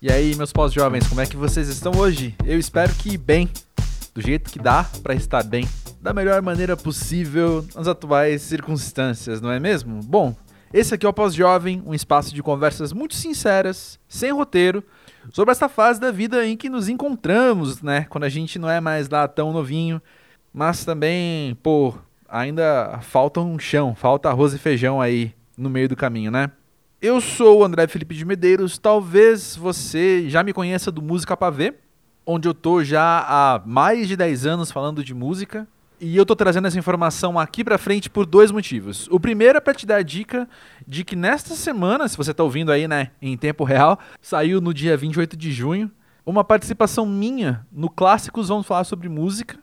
E aí, meus pós-jovens, como é que vocês estão hoje? Eu espero que bem, do jeito que dá para estar bem, da melhor maneira possível nas atuais circunstâncias, não é mesmo? Bom, esse aqui é o Pós-Jovem, um espaço de conversas muito sinceras, sem roteiro, sobre essa fase da vida em que nos encontramos, né? Quando a gente não é mais lá tão novinho, mas também, pô, ainda falta um chão, falta arroz e feijão aí no meio do caminho, né? Eu sou o André Felipe de Medeiros. Talvez você já me conheça do Música Pavê, onde eu tô já há mais de 10 anos falando de música. E eu tô trazendo essa informação aqui pra frente por dois motivos. O primeiro é pra te dar a dica de que nesta semana, se você tá ouvindo aí, né, em tempo real, saiu no dia 28 de junho, uma participação minha no Clássicos Vamos Falar Sobre Música,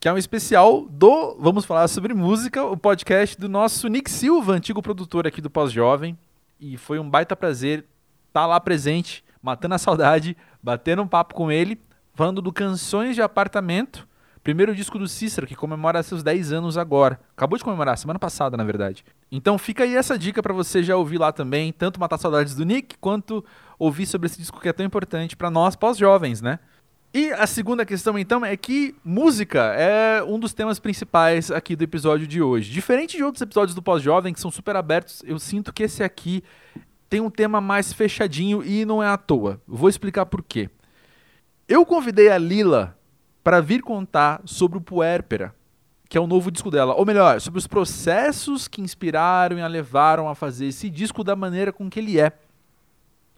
que é um especial do Vamos Falar Sobre Música, o podcast do nosso Nick Silva, antigo produtor aqui do Pós-Jovem e foi um baita prazer estar tá lá presente, matando a saudade, batendo um papo com ele, falando do Canções de Apartamento, primeiro disco do Cícero, que comemora seus 10 anos agora. Acabou de comemorar, semana passada, na verdade. Então fica aí essa dica para você já ouvir lá também, tanto matar saudades do Nick, quanto ouvir sobre esse disco que é tão importante para nós pós-jovens, né? E a segunda questão, então, é que música é um dos temas principais aqui do episódio de hoje. Diferente de outros episódios do Pós-Jovem, que são super abertos, eu sinto que esse aqui tem um tema mais fechadinho e não é à toa. Vou explicar por quê. Eu convidei a Lila para vir contar sobre o Puérpera, que é o novo disco dela. Ou melhor, sobre os processos que inspiraram e a levaram a fazer esse disco da maneira com que ele é.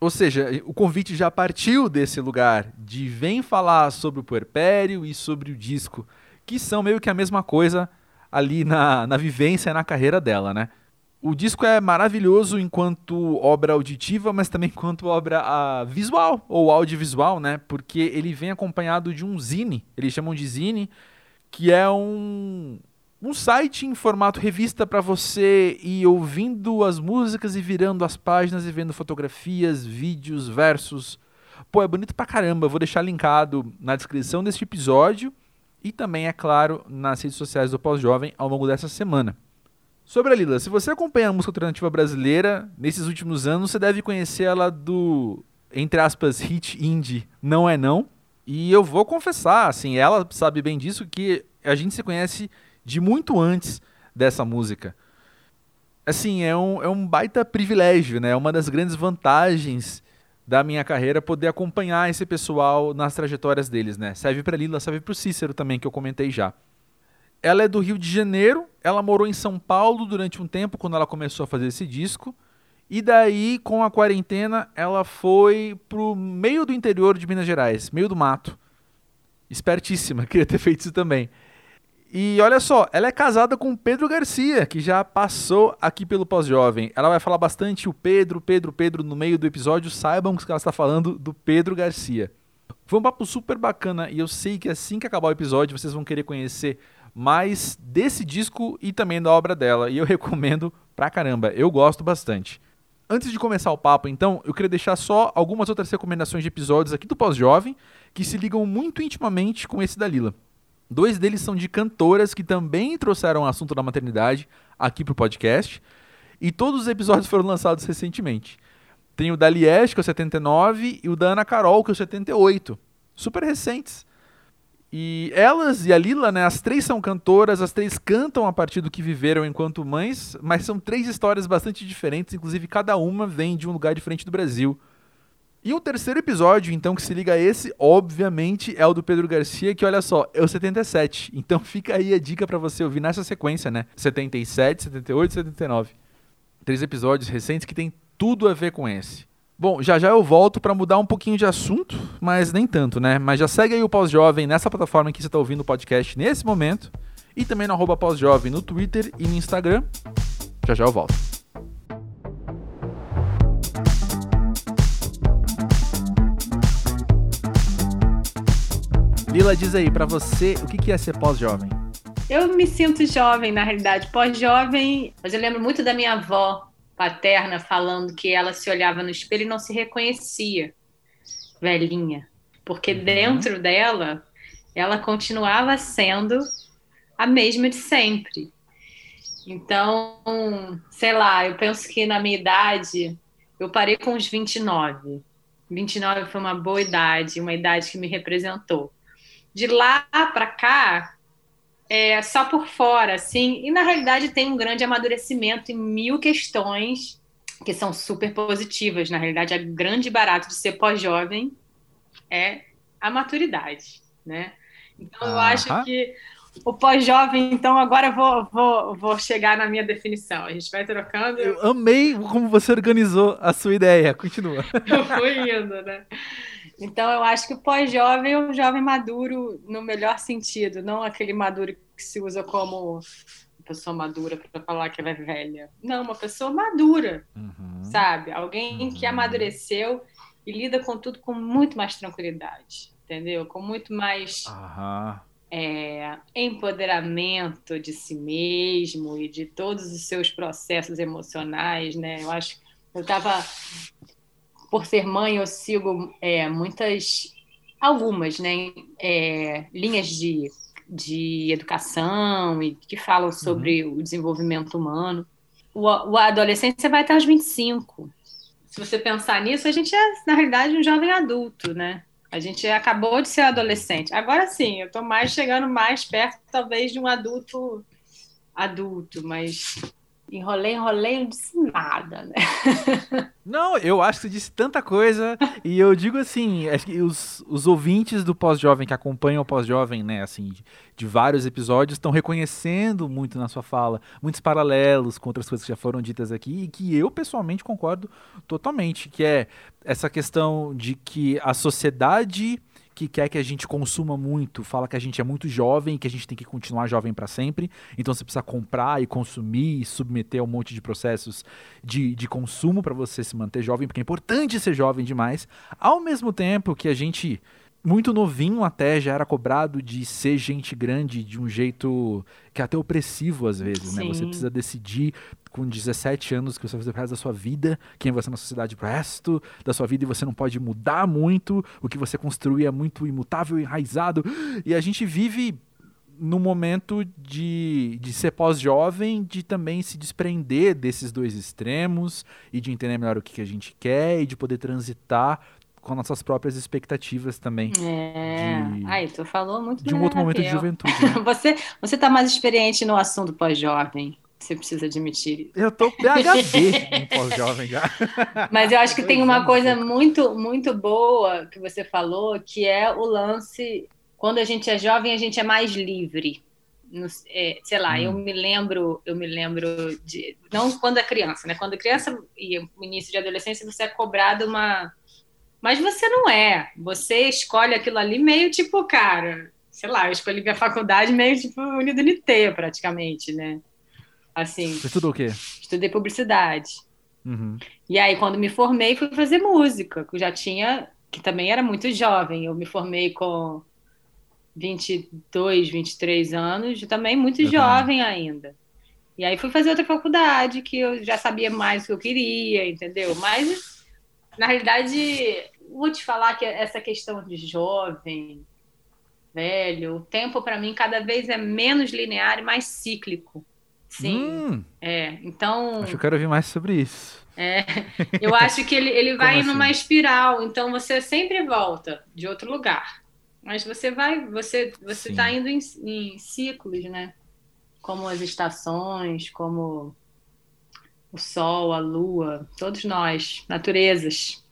Ou seja, o convite já partiu desse lugar de vem falar sobre o puerpério e sobre o disco, que são meio que a mesma coisa ali na, na vivência e na carreira dela, né? O disco é maravilhoso enquanto obra auditiva, mas também enquanto obra uh, visual ou audiovisual, né? Porque ele vem acompanhado de um zine, eles chamam de zine, que é um, um site em formato revista para você ir ouvindo as músicas e virando as páginas e vendo fotografias, vídeos, versos. Pô, é bonito pra caramba. Vou deixar linkado na descrição deste episódio e também, é claro, nas redes sociais do Pós-Jovem ao longo dessa semana. Sobre a Lila, se você acompanha a música alternativa brasileira, nesses últimos anos você deve conhecer ela do, entre aspas, hit indie Não É Não. E eu vou confessar, assim, ela sabe bem disso, que a gente se conhece de muito antes dessa música. Assim, é um, é um baita privilégio, né? É uma das grandes vantagens da minha carreira poder acompanhar esse pessoal nas trajetórias deles, né? Serve para Lila, serve para o Cícero também, que eu comentei já. Ela é do Rio de Janeiro, ela morou em São Paulo durante um tempo quando ela começou a fazer esse disco. E daí, com a quarentena, ela foi pro meio do interior de Minas Gerais, meio do mato. Espertíssima, queria ter feito isso também. E olha só, ela é casada com Pedro Garcia, que já passou aqui pelo Pós-Jovem. Ela vai falar bastante o Pedro, Pedro, Pedro no meio do episódio. Saibam que ela está falando do Pedro Garcia. Foi um papo super bacana e eu sei que assim que acabar o episódio vocês vão querer conhecer mais desse disco e também da obra dela. E eu recomendo pra caramba, eu gosto bastante. Antes de começar o papo, então, eu queria deixar só algumas outras recomendações de episódios aqui do Pós-Jovem que se ligam muito intimamente com esse da Lila. Dois deles são de cantoras que também trouxeram o assunto da maternidade aqui pro podcast. E todos os episódios foram lançados recentemente. Tem o da Liege, que é o 79, e o da Ana Carol, que é o 78. Super recentes. E elas e a Lila, né, as três são cantoras, as três cantam a partir do que viveram enquanto mães, mas são três histórias bastante diferentes, inclusive cada uma vem de um lugar diferente do Brasil. E o terceiro episódio, então, que se liga a esse, obviamente, é o do Pedro Garcia, que olha só, é o 77. Então fica aí a dica para você ouvir nessa sequência, né? 77, 78 e 79. Três episódios recentes que tem tudo a ver com esse. Bom, já já eu volto para mudar um pouquinho de assunto, mas nem tanto, né? Mas já segue aí o Pós-Jovem nessa plataforma que você está ouvindo o podcast nesse momento. E também no arroba Pós-Jovem no Twitter e no Instagram. Já já eu volto. Lila, diz aí, para você, o que é ser pós-jovem? Eu me sinto jovem, na realidade. Pós-jovem, mas eu lembro muito da minha avó paterna falando que ela se olhava no espelho e não se reconhecia velhinha. Porque uhum. dentro dela, ela continuava sendo a mesma de sempre. Então, sei lá, eu penso que na minha idade, eu parei com os 29. 29 foi uma boa idade, uma idade que me representou. De lá para cá, é só por fora, assim, e na realidade tem um grande amadurecimento em mil questões que são super positivas. Na realidade, a grande barato de ser pós-jovem é a maturidade, né? Então, eu acho que o pós-jovem, então agora eu vou, vou, vou chegar na minha definição. A gente vai trocando. Eu amei como você organizou a sua ideia. Continua. Eu fui indo, né? Então eu acho que o pós-jovem é um jovem maduro no melhor sentido, não aquele maduro que se usa como pessoa madura para falar que ela é velha. Não, uma pessoa madura, uhum. sabe? Alguém uhum. que amadureceu e lida com tudo com muito mais tranquilidade, entendeu? Com muito mais uhum. é, empoderamento de si mesmo e de todos os seus processos emocionais, né? Eu acho eu estava por ser mãe eu sigo é, muitas algumas né é, linhas de de educação e que falam sobre uhum. o desenvolvimento humano. O, o adolescência vai até os 25. Se você pensar nisso, a gente é, na realidade, um jovem adulto, né? A gente acabou de ser adolescente. Agora sim, eu estou mais chegando mais perto, talvez, de um adulto adulto, mas Enrolei, enrolei, não disse nada, né? Não, eu acho que você disse tanta coisa. e eu digo assim, acho que os, os ouvintes do pós-jovem que acompanham o pós-jovem, né, assim, de, de vários episódios, estão reconhecendo muito na sua fala, muitos paralelos com outras coisas que já foram ditas aqui, e que eu pessoalmente concordo totalmente, que é essa questão de que a sociedade que quer que a gente consuma muito, fala que a gente é muito jovem, que a gente tem que continuar jovem para sempre. Então você precisa comprar e consumir e submeter a um monte de processos de, de consumo para você se manter jovem, porque é importante ser jovem demais. Ao mesmo tempo que a gente muito novinho até já era cobrado de ser gente grande de um jeito que é até opressivo às vezes, Sim. né? Você precisa decidir com 17 anos que você vai fazer resto da sua vida, quem você é na sociedade pro resto da sua vida e você não pode mudar muito, o que você construir é muito imutável, enraizado. E a gente vive no momento de, de ser pós-jovem, de também se desprender desses dois extremos e de entender melhor o que, que a gente quer e de poder transitar com nossas próprias expectativas também. É. De... Aí, tu falou muito De um outro momento de juventude. Né? você, você tá mais experiente no assunto pós-jovem. Você precisa admitir. Eu tô PHD em pós-jovem já. Mas eu acho que tem uma coisa muito, muito boa que você falou, que é o lance. Quando a gente é jovem, a gente é mais livre. No, é, sei lá, hum. eu me lembro, eu me lembro de. Não quando é criança, né? Quando é criança e início de adolescência, você é cobrado uma mas você não é. Você escolhe aquilo ali meio tipo, cara, sei lá, eu escolhi minha faculdade meio tipo Unido NT, praticamente, né? Assim. Você estudou o quê? Estudei publicidade. Uhum. E aí, quando me formei, fui fazer música, que eu já tinha, que também era muito jovem. Eu me formei com 22, 23 anos, também muito eu jovem também. ainda. E aí fui fazer outra faculdade, que eu já sabia mais o que eu queria, entendeu? Mas na realidade, vou te falar que essa questão de jovem, velho, o tempo para mim cada vez é menos linear e mais cíclico. Sim. Hum, é, então. Acho que eu quero ouvir mais sobre isso. É, eu acho que ele, ele vai assim? numa espiral, então você sempre volta de outro lugar. Mas você vai, você você está indo em, em ciclos, né? Como as estações, como o sol, a lua, todos nós, naturezas,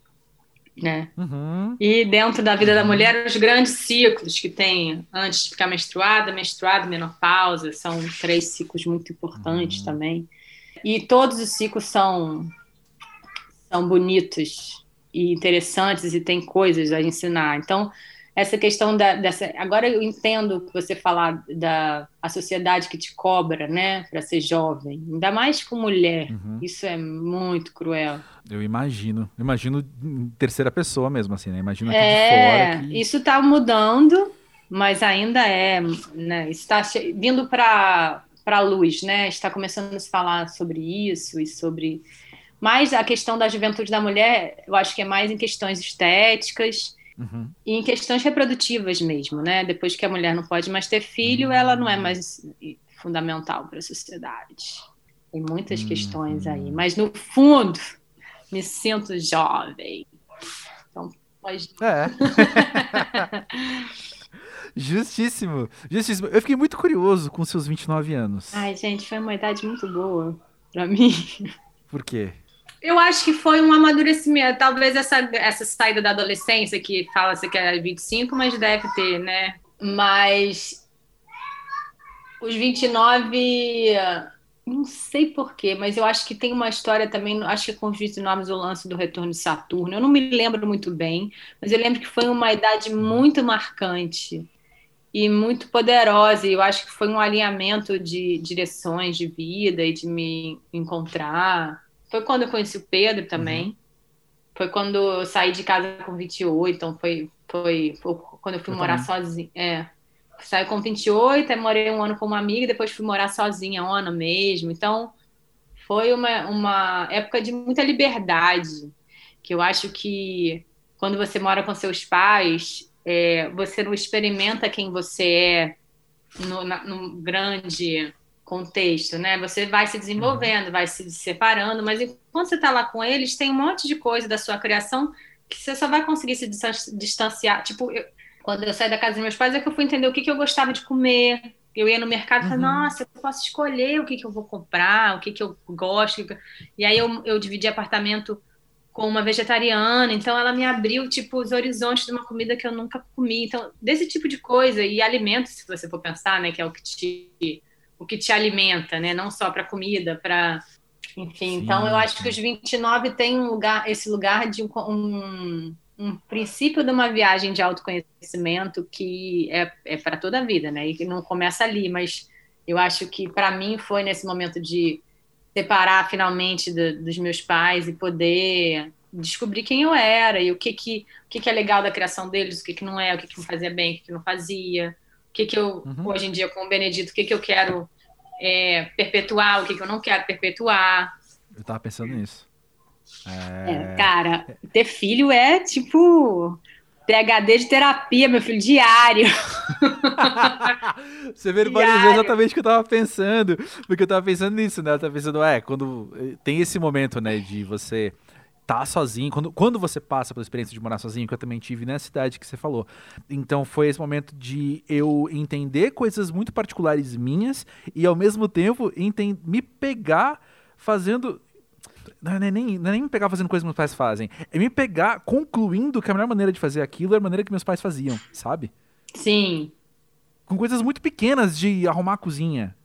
né? Uhum. E dentro da vida da uhum. mulher, os grandes ciclos que tem antes de ficar menstruada, menstruada, menopausa, são três ciclos muito importantes uhum. também. E todos os ciclos são são bonitos e interessantes e tem coisas a ensinar. Então, essa questão da, dessa. Agora eu entendo que você falar da a sociedade que te cobra, né, para ser jovem, ainda mais com mulher. Uhum. Isso é muito cruel. Eu imagino. Imagino em terceira pessoa mesmo, assim, né? Imagino aqui é, de fora. Que... Isso está mudando, mas ainda é, né? Está vindo para para a luz, né? Está começando a se falar sobre isso e sobre. Mas a questão da juventude da mulher, eu acho que é mais em questões estéticas Uhum. E em questões reprodutivas mesmo, né? Depois que a mulher não pode mais ter filho, ela não é mais fundamental para a sociedade. Tem muitas uhum. questões aí, mas no fundo, me sinto jovem. Então, pode. É. Justíssimo, justíssimo. Eu fiquei muito curioso com seus 29 anos. Ai, gente, foi uma idade muito boa pra mim. Por quê? Eu acho que foi um amadurecimento. Talvez essa, essa saída da adolescência, que fala-se que é 25, mas deve ter, né? Mas os 29, não sei porquê, mas eu acho que tem uma história também. Acho que com os 29 o lance do retorno de Saturno. Eu não me lembro muito bem, mas eu lembro que foi uma idade muito marcante e muito poderosa. E eu acho que foi um alinhamento de direções de vida e de me encontrar. Foi quando eu conheci o Pedro também. Uhum. Foi quando eu saí de casa com 28, então foi, foi, foi quando eu fui eu morar sozinha. É. Saí com 28, aí morei um ano com uma amiga, depois fui morar sozinha um ano mesmo. Então, foi uma, uma época de muita liberdade, que eu acho que quando você mora com seus pais, é, você não experimenta quem você é no, na, no grande contexto, né? Você vai se desenvolvendo, vai se separando, mas enquanto você está lá com eles, tem um monte de coisa da sua criação que você só vai conseguir se distanciar. Tipo, eu, quando eu saí da casa dos meus pais, é que eu fui entender o que, que eu gostava de comer. Eu ia no mercado e falava, uhum. nossa, eu posso escolher o que, que eu vou comprar, o que, que eu gosto. E aí eu, eu dividi apartamento com uma vegetariana, então ela me abriu tipo os horizontes de uma comida que eu nunca comi. Então, desse tipo de coisa e alimentos, se você for pensar, né, que é o que te o que te alimenta, né, não só para comida, para enfim. Sim, então, eu acho que os 29 tem um lugar, esse lugar de um, um, um princípio de uma viagem de autoconhecimento que é, é para toda a vida, né? E que não começa ali, mas eu acho que para mim foi nesse momento de separar finalmente do, dos meus pais e poder descobrir quem eu era e o que que, o que, que é legal da criação deles, o que, que não é, o que, que me fazia bem, o que, que não fazia, que, que eu, uhum. hoje em dia, com o Benedito, o que, que eu quero é, perpetuar, o que, que eu não quero perpetuar. Eu tava pensando nisso. É... É, cara, ter filho é tipo PHD de terapia, meu filho, diário. Você verbalizou exatamente o que eu tava pensando. Porque eu tava pensando nisso, né? Eu tava pensando, é, quando tem esse momento, né, de você tá sozinho, quando, quando você passa pela experiência de morar sozinho, que eu também tive nessa cidade que você falou. Então foi esse momento de eu entender coisas muito particulares minhas e ao mesmo tempo me pegar fazendo não é, nem, não é nem me pegar fazendo coisas que meus pais fazem. É me pegar concluindo que a melhor maneira de fazer aquilo é a maneira que meus pais faziam, sabe? Sim. Com coisas muito pequenas de arrumar a cozinha.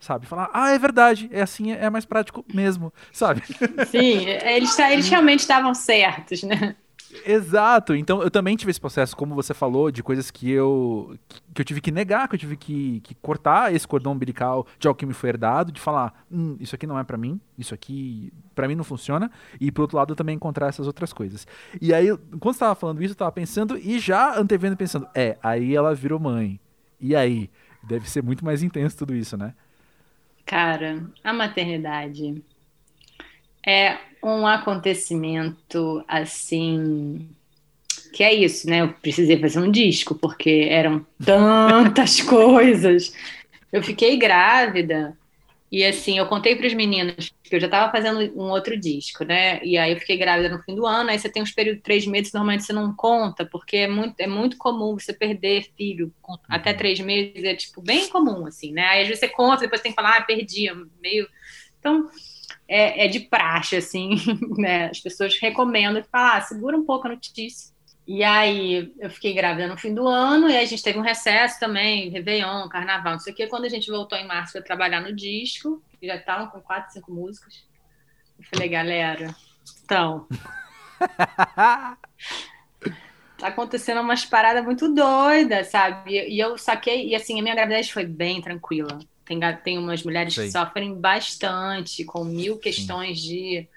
Sabe? Falar, ah, é verdade, é assim, é mais prático mesmo, sabe? Sim, eles, eles realmente estavam certos, né? Exato. Então eu também tive esse processo, como você falou, de coisas que eu que eu tive que negar, que eu tive que, que cortar esse cordão umbilical de algo que me foi herdado, de falar, hum, isso aqui não é para mim, isso aqui para mim não funciona, e por outro lado eu também encontrar essas outras coisas. E aí, quando você tava falando isso, eu tava pensando e já antevendo pensando, é, aí ela virou mãe. E aí, deve ser muito mais intenso tudo isso, né? Cara, a maternidade é um acontecimento assim que é isso, né? Eu precisei fazer um disco porque eram tantas coisas. Eu fiquei grávida e assim, eu contei para os meninos que eu já estava fazendo um outro disco, né? E aí eu fiquei grávida no fim do ano, aí você tem uns períodos de três meses, normalmente você não conta, porque é muito, é muito comum você perder filho com, até três meses, é tipo bem comum, assim, né? Aí às vezes você conta, depois tem que falar, ah, perdi, meio. Então, é, é de praxe, assim, né? As pessoas recomendam que falar, ah, segura um pouco a notícia. E aí eu fiquei grávida no fim do ano, e a gente teve um recesso também, Réveillon, Carnaval, não sei o quê. Quando a gente voltou em março para trabalhar no disco, já estavam com quatro, cinco músicas. Eu falei, galera, então. tá acontecendo umas paradas muito doidas, sabe? E eu saquei, e assim, a minha gravidez foi bem tranquila. Tem, tem umas mulheres Sei. que sofrem bastante, com mil questões de,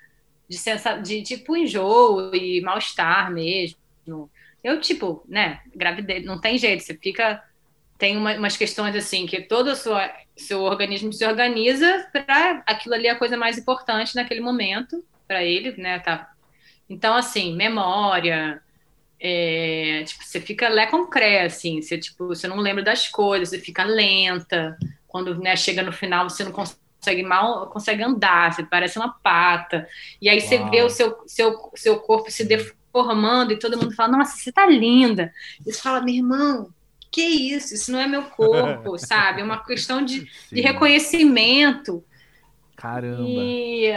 de, sensa, de tipo enjoo e mal-estar mesmo. Eu, tipo, né, gravidez, não tem jeito, você fica. Tem uma, umas questões assim, que todo o seu, seu organismo se organiza para aquilo ali é a coisa mais importante naquele momento, para ele, né? Tá. Então, assim, memória, é, tipo, você fica lé com cré, assim, você, tipo, você não lembra das coisas, você fica lenta, quando né, chega no final você não consegue mal consegue andar, você parece uma pata. E aí Uau. você vê o seu, seu, seu corpo se formando e todo mundo fala, nossa, você tá linda. E você fala, meu irmão, que isso? Isso não é meu corpo, sabe? É uma questão de, de reconhecimento. Caramba. E,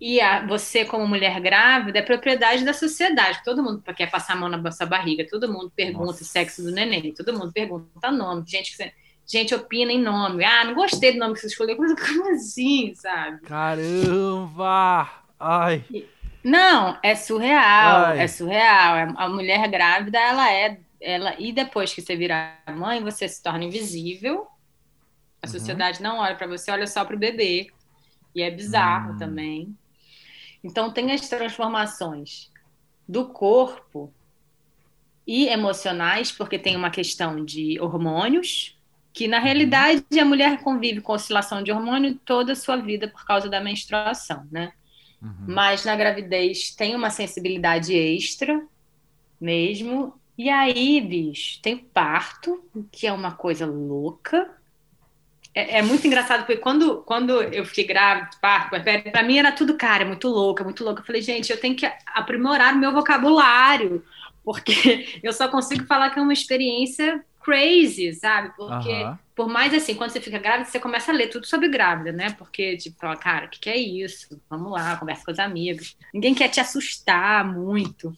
e a, você, como mulher grávida, é propriedade da sociedade. Todo mundo quer passar a mão na sua barriga, todo mundo pergunta Nossa. o sexo do neném, todo mundo pergunta nome, gente que gente opina em nome. Ah, não gostei do nome que você escolheu. Como assim, sabe? Caramba! Ai. Não, é surreal, Ai. é surreal. É, a mulher grávida, ela é, ela e depois que você virar mãe, você se torna invisível. A uhum. sociedade não olha para você, olha só para o bebê. E é bizarro hum. também. Então tem as transformações do corpo e emocionais, porque tem uma questão de hormônios, que na realidade a mulher convive com oscilação de hormônio toda a sua vida por causa da menstruação, né? Uhum. Mas na gravidez tem uma sensibilidade extra mesmo. E aí, bicho, tem parto, que é uma coisa louca. É, é muito engraçado, porque quando, quando eu fiquei grávida, parto, para mim era tudo cara, é muito louca, muito louca. Eu falei, gente, eu tenho que aprimorar o meu vocabulário, porque eu só consigo falar que é uma experiência crazy, sabe? Porque, uhum. Por mais assim, quando você fica grávida, você começa a ler tudo sobre grávida, né? Porque, tipo, fala, cara, o que, que é isso? Vamos lá, conversa com os amigos. Ninguém quer te assustar muito.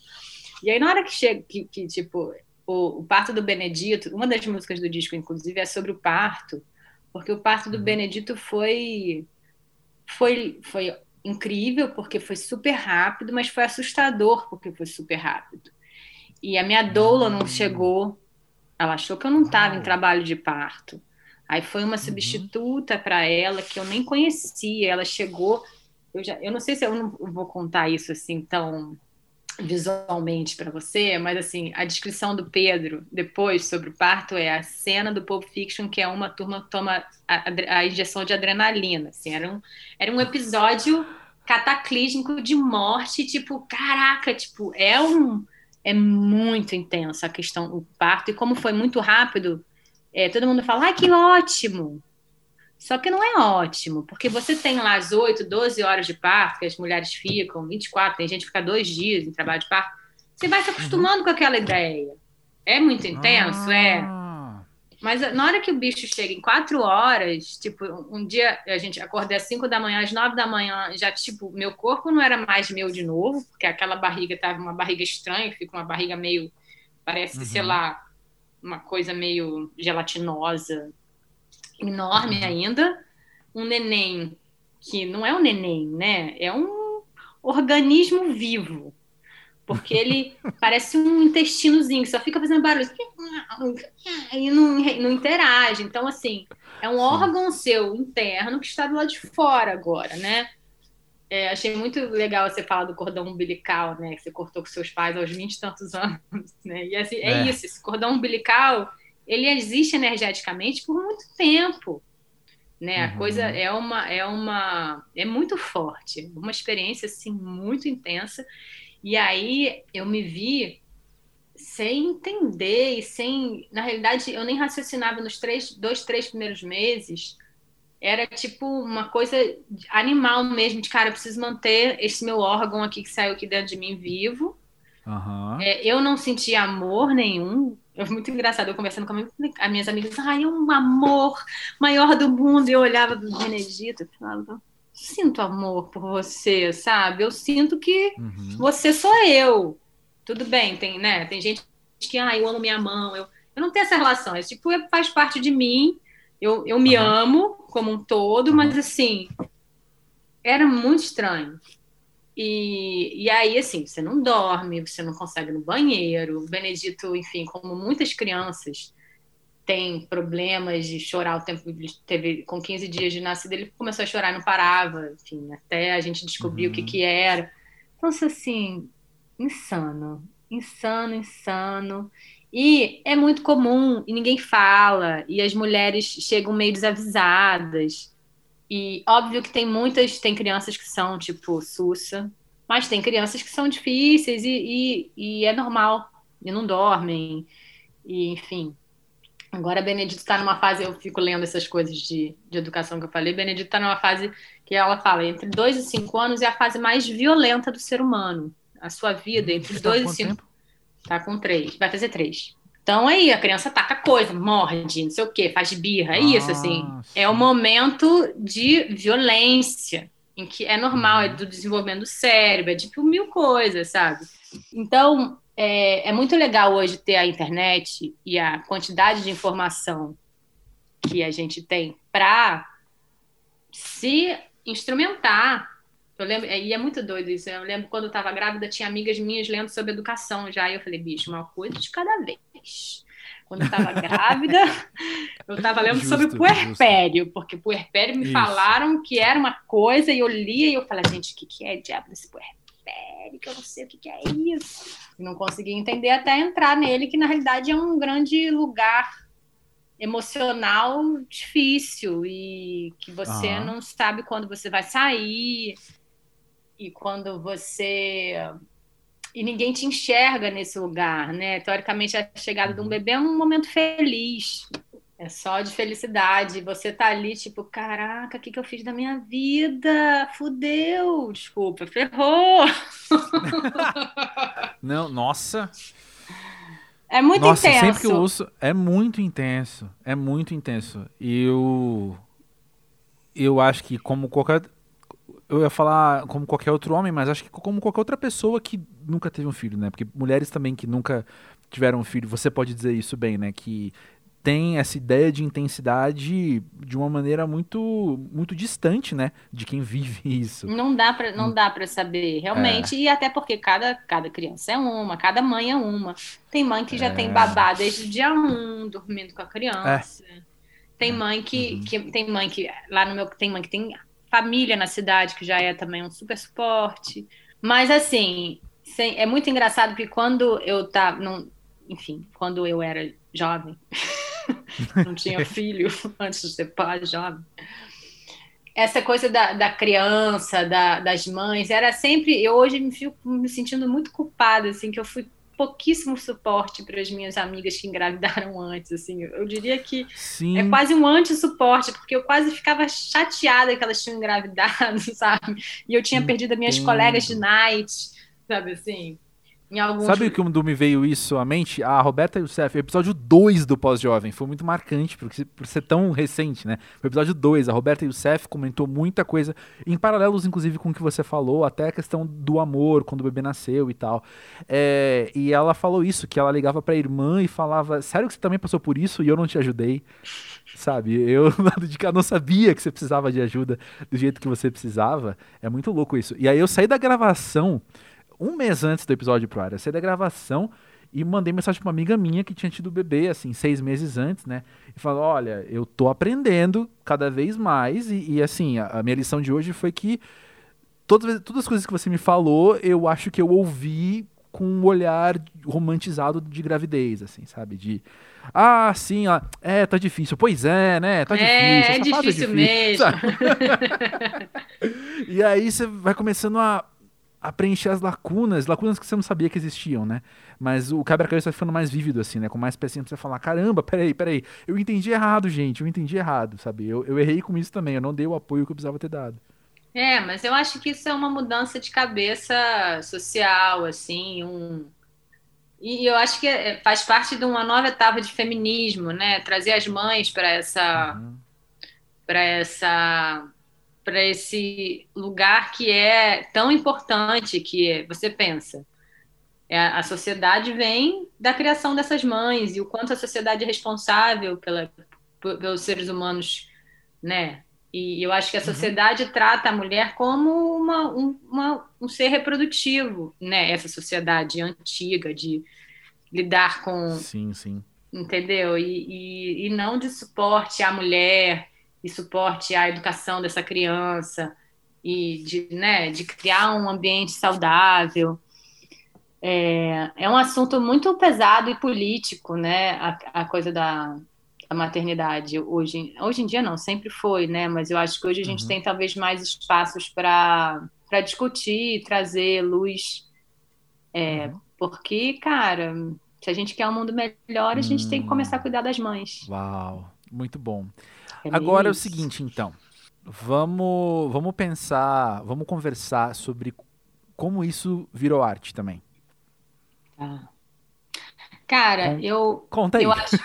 E aí, na hora que chega, que, que tipo, o, o, parto do Benedito, uma das músicas do disco, inclusive, é sobre o parto, porque o parto do uhum. Benedito foi, foi, foi incrível, porque foi super rápido, mas foi assustador, porque foi super rápido. E a minha doula não hum. chegou ela achou que eu não estava em trabalho de parto. Aí foi uma uhum. substituta para ela que eu nem conhecia. Ela chegou. Eu, já, eu não sei se eu não vou contar isso assim tão visualmente para você, mas assim, a descrição do Pedro depois sobre o parto é a cena do Pulp Fiction que é uma turma que toma a, a, injeção de adrenalina, assim, era um, era um episódio cataclísmico de morte, tipo, caraca, tipo, é um é muito intensa a questão do parto, e como foi muito rápido, é, todo mundo fala, ai, que ótimo! Só que não é ótimo, porque você tem lá as 8, 12 horas de parto, que as mulheres ficam, 24, tem gente que fica dois dias em trabalho de parto, você vai se acostumando uhum. com aquela ideia. É muito intenso, é. ah. é. Mas na hora que o bicho chega em quatro horas, tipo, um dia a gente acordei às cinco da manhã, às nove da manhã, já, tipo, meu corpo não era mais meu de novo, porque aquela barriga tava uma barriga estranha, fica uma barriga meio, parece, uhum. sei lá, uma coisa meio gelatinosa, enorme uhum. ainda. Um neném que não é um neném, né? É um organismo vivo porque ele parece um intestinozinho, que só fica fazendo barulho e não, não interage. Então, assim, é um órgão seu interno que está do lado de fora agora, né? É, achei muito legal você falar do cordão umbilical, né? Que você cortou com seus pais aos 20 e tantos anos, né? E assim, é. é isso, esse cordão umbilical, ele existe energeticamente por muito tempo, né? A uhum. coisa é uma, é uma, é muito forte, uma experiência, assim, muito intensa. E aí eu me vi sem entender e sem. Na realidade, eu nem raciocinava nos três, dois, três primeiros meses. Era tipo uma coisa animal mesmo, de cara, eu preciso manter esse meu órgão aqui que saiu aqui dentro de mim vivo. Uhum. É, eu não senti amor nenhum. É muito engraçado. Eu conversando com as minhas amigas, ai, é um amor maior do mundo. E eu olhava do Benedito e falava, sinto amor por você, sabe? Eu sinto que uhum. você sou eu. Tudo bem, tem, né? Tem gente que, ah, eu amo minha mão. Eu, eu não tenho essa relação. Esse tipo faz parte de mim. Eu, eu me uhum. amo como um todo, mas assim, era muito estranho. E, e aí, assim, você não dorme, você não consegue ir no banheiro. O Benedito, enfim, como muitas crianças, tem problemas de chorar o tempo teve com 15 dias de nascida ele começou a chorar não parava enfim até a gente descobrir uhum. o que uhum. que era então assim insano insano insano e é muito comum e ninguém fala e as mulheres chegam meio desavisadas e óbvio que tem muitas tem crianças que são tipo Sussa mas tem crianças que são difíceis e, e, e é normal e não dormem e enfim Agora, Benedito está numa fase, eu fico lendo essas coisas de, de educação que eu falei. Benedito está numa fase que ela fala entre 2 e 5 anos é a fase mais violenta do ser humano. a sua vida entre os Tá dois e cinco. Tá com três, vai fazer três. Então aí a criança taca coisa, morde, não sei o quê, faz birra, é isso, assim. Ah, É o sim. momento de violência, em que é normal, Uhum. é do desenvolvimento do cérebro, é tipo mil coisas, sabe? Então, é, é muito legal hoje ter a internet e a quantidade de informação que a gente tem para se instrumentar. Eu lembro, e é muito doido isso. Eu lembro quando eu estava grávida, tinha amigas minhas lendo sobre educação já. E eu falei, bicho, uma coisa de cada vez. Quando eu estava grávida, eu estava lendo Justo, sobre justo. puerpério, porque puerpério me Isso. falaram que era uma coisa e eu lia e eu falei, gente, o que, que é diabo desse puerpério? Que eu não sei o que, que é isso. E não consegui entender até entrar nele, que na realidade é um grande lugar emocional difícil e que você Aham. não sabe quando você vai sair e quando você e ninguém te enxerga nesse lugar, né? Teoricamente a chegada de um bebê é um momento feliz. É só de felicidade. Você tá ali, tipo, caraca, o que, que eu fiz da minha vida? Fudeu! Desculpa, ferrou! Não, nossa. É muito Nossa, intenso. sempre que eu ouço, é muito intenso. É muito intenso. E eu. Eu acho que, como qualquer. Eu ia falar como qualquer outro homem, mas acho que como qualquer outra pessoa que nunca teve um filho, né? Porque mulheres também que nunca tiveram um filho, você pode dizer isso bem, né? Que tem essa ideia de intensidade de uma maneira muito muito distante, né? De quem vive isso. Não dá para não dá para saber realmente e até porque cada, cada criança é uma, cada mãe é uma. Tem mãe que já É. tem babá desde o dia um, dormindo com a criança. Tem mãe que, Uhum. que tem mãe que lá no meu tem mãe que tem família na cidade que já é também um super suporte. Mas assim, é muito engraçado que quando eu tava, não, enfim, quando eu era jovem, não tinha filho antes de ser pai jovem essa coisa da, da criança, da- das mães, era sempre. Eu hoje me fico me sentindo muito culpada, assim, que eu fui pouquíssimo suporte para as minhas amigas que engravidaram antes, assim. Eu diria que Sim. é quase um anti-suporte, porque eu quase ficava chateada que elas tinham engravidado, sabe? E eu tinha perdido as minhas Entendo. colegas de night, sabe assim? Em alguns Sabe o que me veio isso à mente? A Roberta Youssef, o episódio 2 do Pós-Jovem, foi muito marcante porque, por ser tão recente, né? O episódio 2, a Roberta Youssef comentou muita coisa, em paralelos, inclusive, com o que você falou, até a questão do amor, quando o bebê nasceu e tal. É, e ela falou isso, que ela ligava pra irmã e falava, sério que você também passou por isso e eu não te ajudei? Sabe, eu lado de cá não sabia que você precisava de ajuda do jeito que você precisava. É muito louco isso. E aí eu saí da gravação um mês antes do episódio pro ar. Eu saí da gravação e mandei mensagem pra uma amiga minha que tinha tido bebê, assim, seis meses antes, né? E falou: Olha, eu tô aprendendo cada vez mais. E, e, assim, a, a minha lição de hoje foi que todas, todas as coisas que você me falou, eu acho que eu ouvi com um olhar romantizado de gravidez, assim, sabe? De. Ah, sim, ó, é, tá difícil. Pois é, né? Tá É, difícil. é essa fase difícil mesmo. E aí você vai começando a, a preencher as lacunas, lacunas que você não sabia que existiam, né? Mas o quebra-cabeça vai ficando mais vívido, assim, né? Com mais pecinhas pra você falar, caramba, peraí, peraí, eu entendi errado, gente, eu entendi errado, sabe? Eu, eu errei com isso também, eu não dei o apoio que eu precisava ter dado. É, mas eu acho que isso é uma mudança de cabeça social, assim, um... E eu acho que é- faz parte de uma nova etapa de feminismo, né? Trazer as mães para essa, Uhum. para essa, para esse lugar que é tão importante que você pensa. É, a sociedade vem da criação dessas mães e o quanto a sociedade é responsável pela, pelos seres humanos, né? E eu acho que a sociedade trata a mulher como uma, um, uma- um ser reprodutivo, né? Essa sociedade antiga de lidar com Sim, sim. entendeu? E, e, e não de suporte à mulher e suporte à educação dessa criança e de, né, de criar um ambiente saudável. É, é um assunto muito pesado e político, né? A, a coisa da, da maternidade hoje, hoje em dia não, sempre foi, né? Mas eu acho que hoje a gente Uhum. tem talvez mais espaços para para discutir, trazer luz, é, Uhum. porque, cara, se a gente quer um mundo melhor, a gente tem que Hum. começar a cuidar das mães. Uau, muito bom. É Agora é o seguinte, então. Vamos, vamos pensar, vamos conversar sobre como isso virou arte também. Ah. Cara, eu. Conta aí. Eu acho,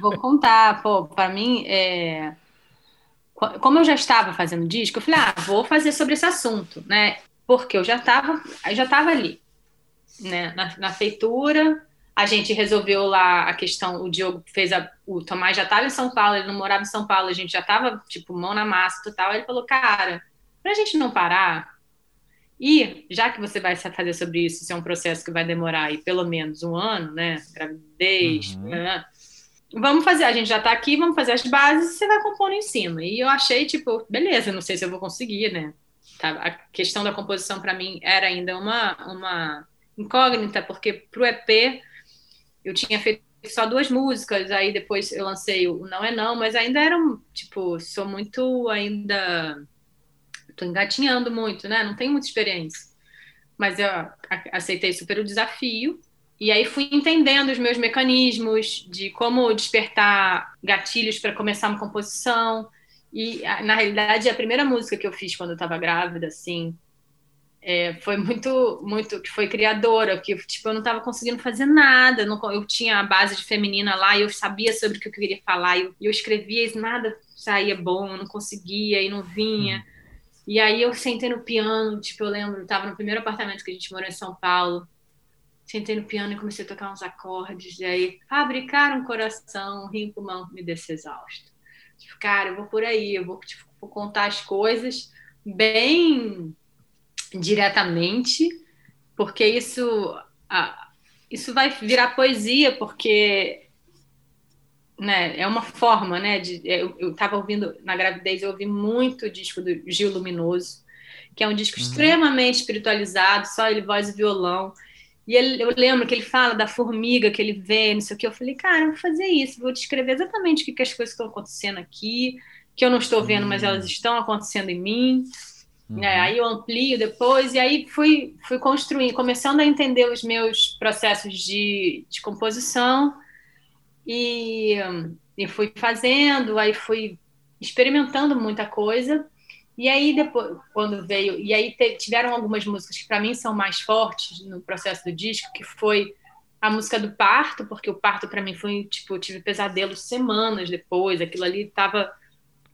vou contar. Pô, para mim, é... como eu já estava fazendo disco, eu falei, ah, vou fazer sobre esse assunto, né? Porque eu já estava já tava ali, né? Na, na, feitura, a gente resolveu lá a questão. O Diogo fez a. O Tomás já estava em São Paulo, ele não morava em São Paulo, a gente já estava, tipo, mão na massa total. Ele falou, cara, pra gente não parar, e já que você vai fazer sobre isso, isso é um processo que vai demorar aí pelo menos um ano, né? Gravidez, uhum. né? Vamos fazer, a gente já tá aqui, vamos fazer as bases e você vai compondo em cima. E eu achei, tipo, beleza, não sei se eu vou conseguir, né? Tá, a questão da composição para mim era ainda uma, uma incógnita, porque pro EP eu tinha feito só duas músicas, aí depois eu lancei o Não é Não, mas ainda era, tipo, sou muito ainda tô engatinhando muito, né? Não tenho muita experiência. Mas eu aceitei super o desafio. E aí fui entendendo os meus mecanismos de como despertar gatilhos para começar uma composição. E, na realidade, a primeira música que eu fiz quando eu estava grávida, assim, é, foi muito, muito, que foi criadora, porque tipo, eu não estava conseguindo fazer nada, não, eu tinha a base de feminina lá, e eu sabia sobre o que eu queria falar, e eu, eu escrevia e nada saía bom, eu não conseguia, e não vinha. Hum. E aí eu sentei no piano, tipo, eu lembro, estava no primeiro apartamento que a gente morou em São Paulo. Sentei no piano e comecei a tocar uns acordes, e aí fabricar um coração, um rim, pulmão, me desce exausto. Tipo, cara, eu vou por aí, eu vou, tipo, vou contar as coisas bem diretamente, porque isso, ah, isso vai virar poesia, porque né, é uma forma, né, de, é, eu estava ouvindo, na gravidez, eu ouvi muito o disco do Gil Luminoso, que é um disco uhum. extremamente espiritualizado, só ele, voz e violão, e ele, eu lembro que ele fala da formiga que ele vê, não sei o que, eu falei, cara, eu vou fazer isso, vou descrever exatamente o que, que as coisas estão acontecendo aqui, que eu não estou vendo, mas elas uhum. estão acontecendo em mim, uhum. né, aí eu amplio depois, e aí fui, fui construindo, começando a entender os meus processos de, de composição, e, e fui fazendo, aí fui experimentando muita coisa. E aí depois, quando veio, e aí te, tiveram algumas músicas que para mim são mais fortes no processo do disco, que foi a música do parto, porque o parto para mim foi tipo, eu tive pesadelos semanas depois, aquilo ali tava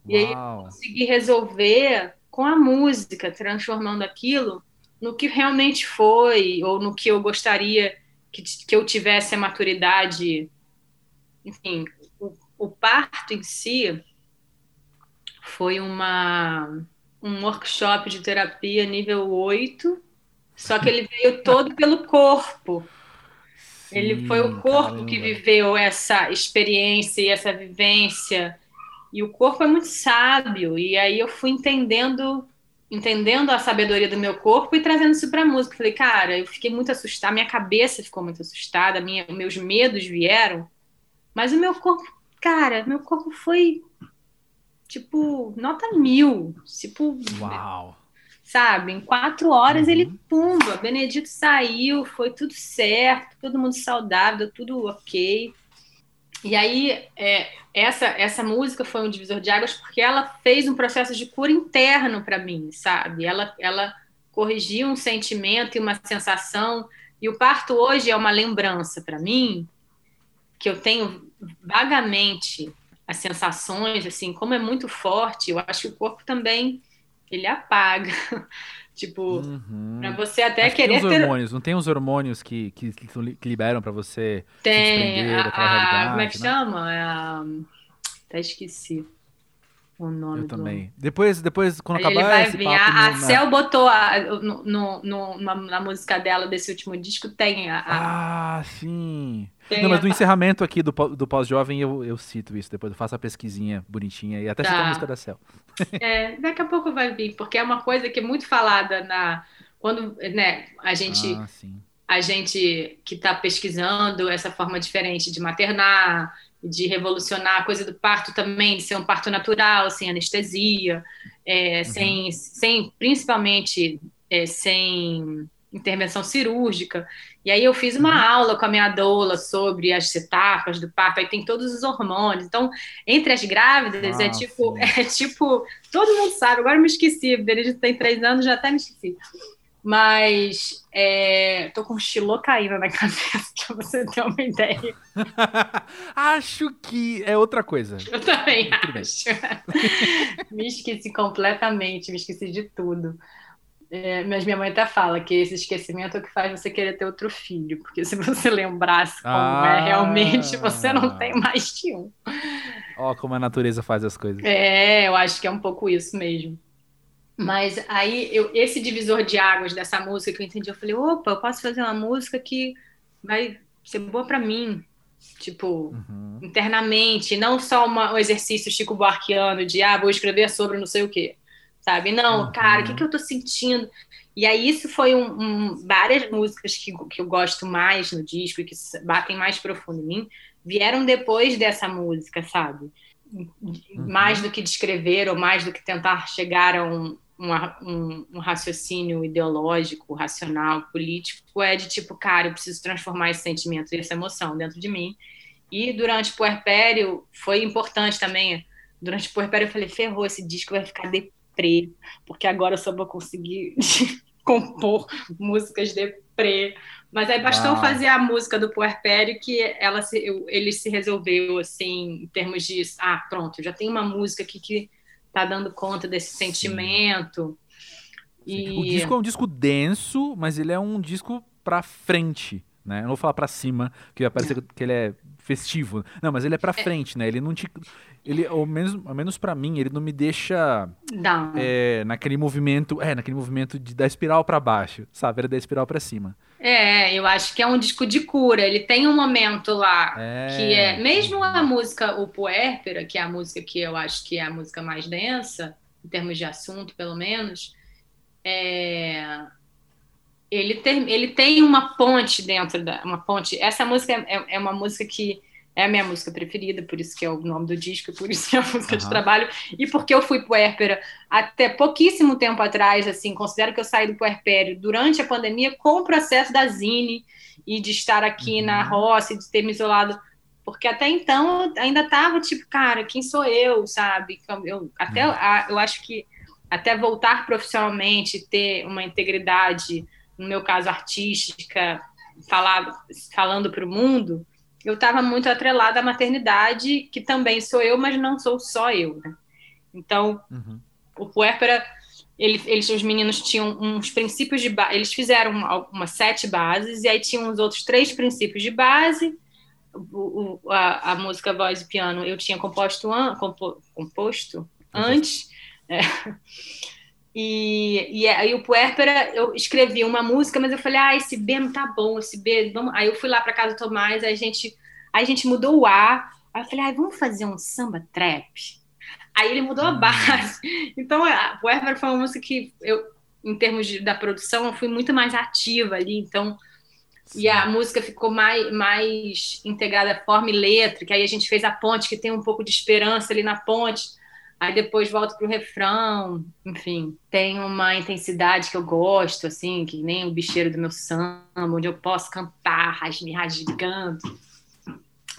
e aí eu consegui resolver com a música, transformando aquilo no que realmente foi ou no que eu gostaria que, que eu tivesse a maturidade enfim, o, o parto em si foi uma, um workshop de terapia nível 8, só que ele veio todo pelo corpo. Ele foi o corpo caramba. que viveu essa experiência e essa vivência. E o corpo é muito sábio. E aí eu fui entendendo entendendo a sabedoria do meu corpo e trazendo isso para a música. Falei, cara, eu fiquei muito assustada, minha cabeça ficou muito assustada, minha, meus medos vieram. Mas o meu corpo, cara, meu corpo foi tipo nota mil. Tipo. Uau! Sabe, em quatro horas uhum. ele, pumba, Benedito saiu, foi tudo certo, todo mundo saudável, tudo ok. E aí, é, essa, essa música foi um divisor de águas porque ela fez um processo de cura interno para mim, sabe? Ela, ela corrigiu um sentimento e uma sensação. E o parto hoje é uma lembrança para mim que eu tenho vagamente as sensações, assim, como é muito forte, eu acho que o corpo também ele apaga. tipo, uhum. para você até acho querer tem os hormônios, ter... não tem os hormônios que, que, que liberam para você tem a, como é que né? chama? A, até esqueci o nome Eu também. Depois, depois quando Ele acabar vai esse vir. papo... A, a Cel botou a, no, no, no, na, na, música dela desse último disco, tem a... a... Ah, sim. Tem Não, mas no encerramento aqui do, do pós-jovem eu, eu cito isso, depois eu faço a pesquisinha bonitinha e até tá. cito a música da Cel. É, daqui a pouco vai vir, porque é uma coisa que é muito falada na... Quando né, a gente... Ah, a gente que está pesquisando essa forma diferente de maternar, de revolucionar a coisa do parto também, de ser um parto natural, sem anestesia, é, uhum. sem, sem, principalmente é, sem intervenção cirúrgica. E aí eu fiz uma uhum. aula com a minha doula sobre as etapas do parto, aí tem todos os hormônios. Então, entre as grávidas, é tipo, é tipo, todo mundo sabe, agora eu me esqueci, Benedito tem três anos, já até me esqueci. Mas é, tô com xilocaína na cabeça, pra você ter uma ideia. acho que é outra coisa. Eu também acho. me esqueci completamente, me esqueci de tudo. É, mas minha mãe até fala que esse esquecimento é o que faz você querer ter outro filho, porque se você lembrasse como é ah. é realmente, você não tem mais de um. Ó, como a natureza faz as coisas. É, eu acho que é um pouco isso mesmo. Mas aí, eu, esse divisor de águas dessa música que eu entendi, eu falei, opa, eu posso fazer uma música que vai ser boa para mim, tipo, uhum. internamente, não só uma, um exercício Chico Buarquiano de, ah, vou escrever sobre não sei o quê, sabe? Não, uhum. cara, o que, que eu tô sentindo? E aí isso foi um, um, várias músicas que, que eu gosto mais no disco e que batem mais profundo em mim, vieram depois dessa música, sabe? Uhum. Mais do que descrever ou mais do que tentar chegar a um, um, um, raciocínio ideológico, racional, político, é de tipo, cara, eu preciso transformar esse sentimento e essa emoção dentro de mim. E durante o puerpério foi importante também. Durante o puerpério eu falei, ferrou, esse disco vai ficar deprê, porque agora eu só vou conseguir compor músicas deprê. Mas aí bastou fazer a música do puerpério que ela se, ele se resolveu, assim, em termos de, ah, pronto, já tem uma música aqui que tá dando conta desse sentimento. E... O disco é um disco denso, mas ele é um disco para frente, né? Eu não vou falar para cima, que vai parecer que ele é festivo. Não, mas ele é para é. frente, né? Ele não te ele ao menos ao menos para mim, ele não me deixa é, naquele movimento, é, naquele movimento de da espiral para baixo, sabe? Era da espiral para cima. É, eu acho que é um disco de cura. Ele tem um momento lá é... que é, mesmo a música O Puérpera, que é a música que eu acho que é a música mais densa, em termos de assunto, pelo menos, é... ele, tem, ele tem uma ponte dentro da. Uma ponte. Essa música é, é uma música que é a minha música preferida, por isso que é o nome do disco, por isso que é a música uhum. de trabalho, e porque eu fui puérpera até pouquíssimo tempo atrás, assim, considero que eu saí do puerpério durante a pandemia com o processo da Zine e de estar aqui uhum. na roça e de ter me isolado, porque até então eu ainda estava tipo, cara, quem sou eu, sabe? Eu, até, uhum. eu acho que até voltar profissionalmente, ter uma integridade, no meu caso artística, falar, falando para o mundo, eu estava muito atrelada à maternidade, que também sou eu, mas não sou só eu. Né? Então, uhum. o Puérpera, ele, eles, os meninos tinham uns princípios de base, eles fizeram uma, umas sete bases, e aí tinham os outros três princípios de base. O, o, a, a, música voz e piano eu tinha composto, an, compo, composto uhum. antes. É. E, e aí o Puérpera, eu escrevi uma música, mas eu falei, ah, esse B não tá bom, esse B, vamos... Aí eu fui lá para casa do Tomás, aí a gente, aí a gente mudou o A, aí eu falei, ah, vamos fazer um samba trap? Aí ele mudou a hum. base. Então, a Puérpera foi uma música que eu, em termos de, da produção, eu fui muito mais ativa ali, então... Sim. E a música ficou mais, mais integrada forma e letra, que aí a gente fez a ponte, que tem um pouco de esperança ali na ponte, Aí depois volto pro refrão, enfim, tem uma intensidade que eu gosto, assim, que nem o bicheiro do meu samba, onde eu posso cantar, me rasgando.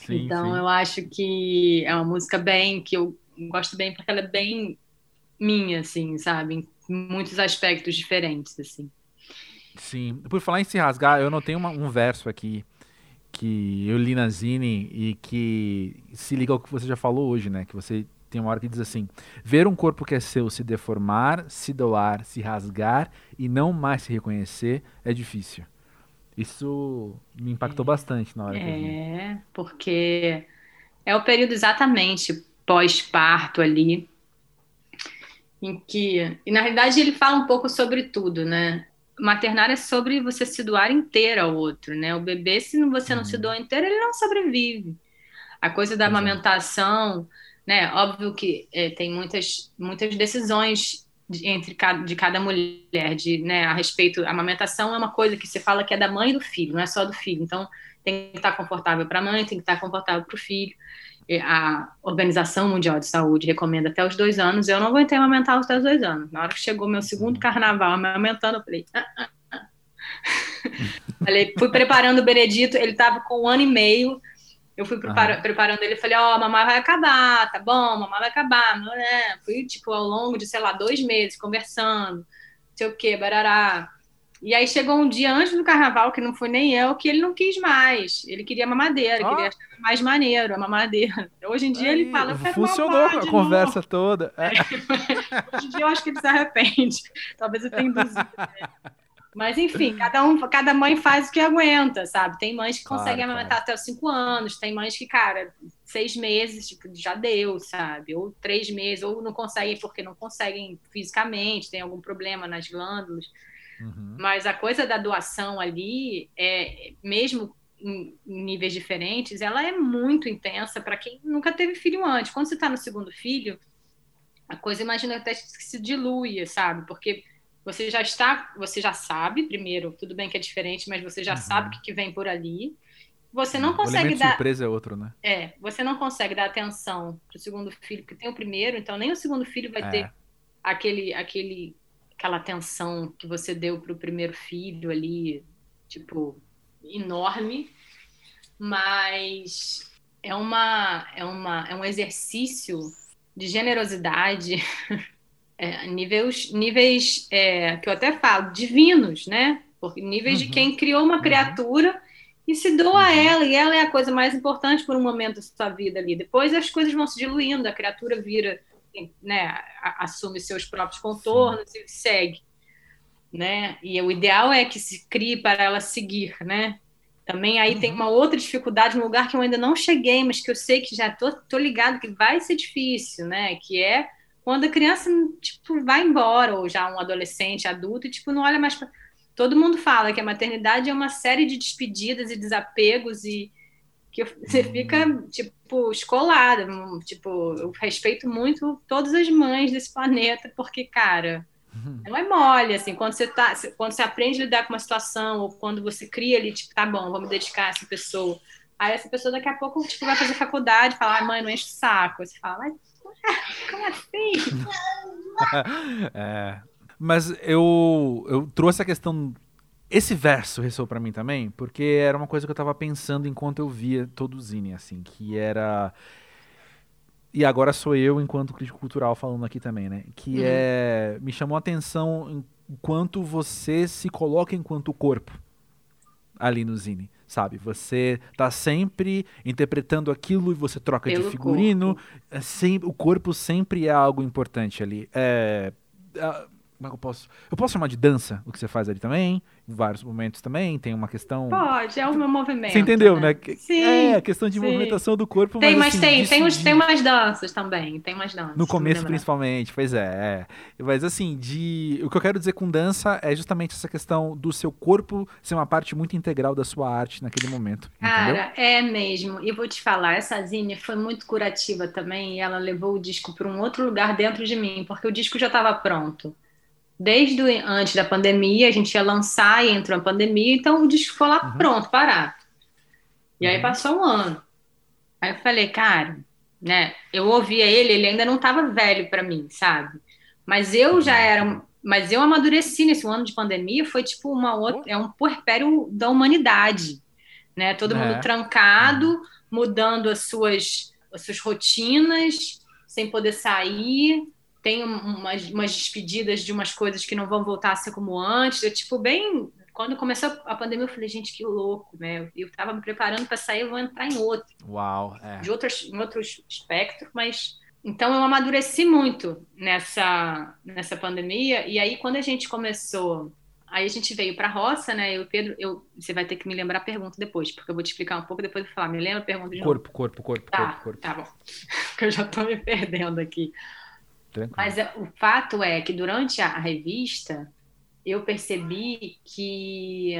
Sim, então sim. eu acho que é uma música bem, que eu gosto bem porque ela é bem minha, assim, sabe? Em muitos aspectos diferentes, assim. Sim. Por falar em se rasgar, eu notei uma, um verso aqui que eu li na Zine e que se liga ao que você já falou hoje, né? Que você tem uma hora que diz assim: ver um corpo que é seu se deformar, se doar, se rasgar e não mais se reconhecer é difícil. Isso me impactou é, bastante na hora. É, porque é o período exatamente pós-parto ali, em que, e na realidade ele fala um pouco sobre tudo, né? Maternar é sobre você se doar inteira ao outro, né? O bebê, se você não se uhum. doa inteiro, ele não sobrevive. A coisa da amamentação, né? Óbvio que é, tem muitas, muitas decisões de, entre cada, de cada mulher, de, né, a respeito, amamentação é uma coisa que se fala que é da mãe e do filho, não é só do filho. Então, tem que estar confortável para a mãe, tem que estar confortável para o filho. A Organização Mundial de Saúde recomenda até os dois anos. Eu não aguentei amamentar até os dois anos. Na hora que chegou meu segundo carnaval amamentando, eu falei. Ah, ah, ah. falei fui preparando o Benedito, ele estava com um ano e meio eu fui prepara, preparando ele, falei, ó, oh, mamãe vai acabar, tá bom, mamãe vai acabar, não é? Fui, tipo, ao longo de, sei lá, dois meses, conversando, não sei o quê, barará. E aí chegou um dia antes do carnaval, que não foi nem eu, que ele não quis mais. Ele queria mamadeira, ah. queria achar mais maneiro a mamadeira. Hoje em dia aí, ele fala, eu Funcionou a conversa toda. É. Hoje em dia eu acho que ele se arrepende. Talvez eu tenha induzido. Mas enfim, cada, um, cada mãe faz o que aguenta, sabe? Tem mães que conseguem claro, amamentar claro. até os cinco anos, tem mães que, cara, seis meses, tipo, já deu, sabe? Ou três meses, ou não conseguem porque não conseguem fisicamente, tem algum problema nas glândulas. Uhum. Mas a coisa da doação ali, é, mesmo em, em níveis diferentes, ela é muito intensa para quem nunca teve filho antes. Quando você está no segundo filho, a coisa, imagina, até que se dilui, sabe? Porque você já está, você já sabe, primeiro, tudo bem que é diferente, mas você já uhum. sabe o que, que vem por ali. Você não consegue o dar. surpresa é outro, né? É, você não consegue dar atenção para o segundo filho, porque tem o primeiro, então nem o segundo filho vai é. ter aquele, aquele, aquela atenção que você deu para o primeiro filho ali, tipo, enorme. Mas é uma, é uma, é um exercício de generosidade é, níveis, níveis é, que eu até falo, divinos, né? Porque níveis uhum. de quem criou uma uhum. criatura uhum. e se doa a uhum. ela, e ela é a coisa mais importante por um momento da sua vida ali. Depois as coisas vão se diluindo, a criatura vira, né, assume seus próprios contornos Sim. e segue, né? E o ideal é que se crie para ela seguir, né? Também aí uhum. tem uma outra dificuldade, um lugar que eu ainda não cheguei, mas que eu sei que já tô, tô ligado que vai ser difícil, né? Que é quando a criança, tipo, vai embora, ou já um adolescente, adulto, e, tipo, não olha mais pra... Todo mundo fala que a maternidade é uma série de despedidas e desapegos e que você uhum. fica, tipo, escolada. Tipo, eu respeito muito todas as mães desse planeta, porque, cara, uhum. não é mole, assim, quando você tá, quando você aprende a lidar com uma situação, ou quando você cria ali, tipo, tá bom, vou me dedicar a essa pessoa. Aí essa pessoa daqui a pouco, tipo, vai fazer faculdade, falar, ah, mãe, não enche o saco. Você fala, Como assim? é, mas eu, eu trouxe a questão. Esse verso ressoou para mim também, porque era uma coisa que eu tava pensando enquanto eu via todo o Zine, assim, que era. E agora sou eu, enquanto crítico cultural, falando aqui também, né? Que uhum. é. Me chamou a atenção enquanto você se coloca enquanto corpo ali no Zine sabe? Você tá sempre interpretando aquilo e você troca Pelo de figurino. É sempre, o corpo sempre é algo importante ali. É, é, como é que eu posso. Eu posso chamar de dança o que você faz ali também? Em vários momentos também. Tem uma questão. Pode, é o meu movimento. Você entendeu, né? né? Sim. É, a questão de sim. movimentação do corpo. Tem, mas, assim, tem, tem, uns, tem umas danças também. Tem umas danças. No começo, principalmente, pois é, é. Mas assim, de. O que eu quero dizer com dança é justamente essa questão do seu corpo ser uma parte muito integral da sua arte naquele momento. Cara, entendeu? é mesmo. E vou te falar, essa Zine foi muito curativa também. E ela levou o disco para um outro lugar dentro de mim, porque o disco já estava pronto desde antes da pandemia, a gente ia lançar e entrou a pandemia, então o disco ficou lá uhum. pronto, parado. E aí uhum. passou um ano. Aí eu falei, cara, né? Eu ouvia ele, ele ainda não estava velho para mim, sabe? Mas eu já era, mas eu amadureci nesse ano de pandemia, foi tipo uma outra, é um puerpério da humanidade, né? Todo é. mundo trancado, uhum. mudando as suas as suas rotinas, sem poder sair, tem umas, umas despedidas de umas coisas que não vão voltar a ser como antes. Eu, tipo, bem. Quando começou a pandemia, eu falei, gente, que louco, né? Eu estava me preparando para sair, eu vou entrar em outro. Uau, é. De outros, em outros espectros, mas. Então, eu amadureci muito nessa, nessa pandemia. E aí, quando a gente começou Aí a gente veio para a roça, né? Eu, Pedro, eu, você vai ter que me lembrar a pergunta depois, porque eu vou te explicar um pouco depois eu vou falar. Me lembra a pergunta de corpo, novo? Corpo, corpo, tá, corpo, corpo. Tá bom. Porque eu já estou me perdendo aqui. Tranquilo. Mas é, o fato é que durante a revista eu percebi que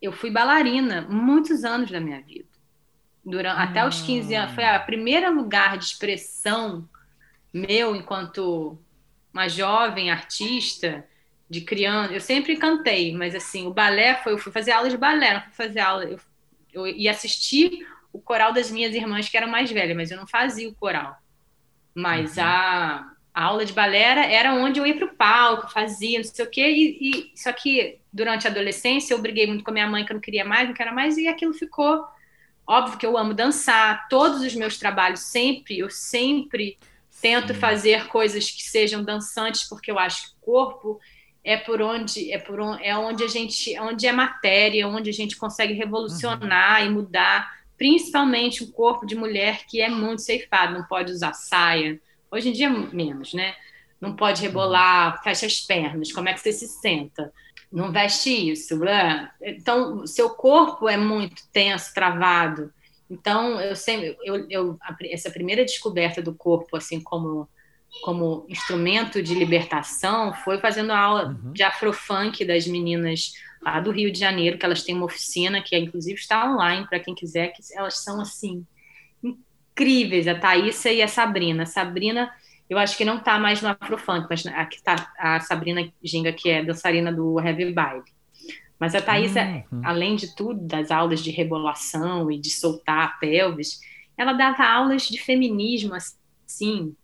eu fui bailarina muitos anos da minha vida. Durante, hum. Até os 15 anos. Foi o primeiro lugar de expressão meu enquanto uma jovem artista, de criança. Eu sempre cantei, mas assim, o balé foi. Eu fui fazer aula de balé, não fui fazer aula. Eu, eu ia assistir o coral das minhas irmãs que eram mais velhas, mas eu não fazia o coral. Mas uhum. a, a, aula de balé era onde eu ia para o palco, fazia, não sei o quê. E, e, só que durante a adolescência eu briguei muito com a minha mãe que eu não queria mais, não queria mais, e aquilo ficou. Óbvio que eu amo dançar, todos os meus trabalhos sempre, eu sempre Sim. tento fazer coisas que sejam dançantes, porque eu acho que o corpo é por onde é por onde, é onde a gente onde é matéria, onde a gente consegue revolucionar uhum. e mudar, principalmente o corpo de mulher que é muito ceifado, não pode usar saia. Hoje em dia menos, né? Não pode rebolar, fecha as pernas, como é que você se senta? Não veste isso, né? Então, seu corpo é muito tenso, travado. Então, eu sempre, eu, eu, essa primeira descoberta do corpo, assim como como instrumento de libertação foi fazendo aula uhum. de afrofunk das meninas lá do Rio de Janeiro, que elas têm uma oficina que inclusive está online para quem quiser, que elas são assim incríveis, a Thaísa e a Sabrina. A Sabrina, eu acho que não está mais no afrofunk, mas aqui está a Sabrina Ginga, que é dançarina do Heavy Vibe. Mas a Thaísa, uhum. além de tudo, das aulas de rebolação e de soltar a pelvis, ela dava aulas de feminismo, assim,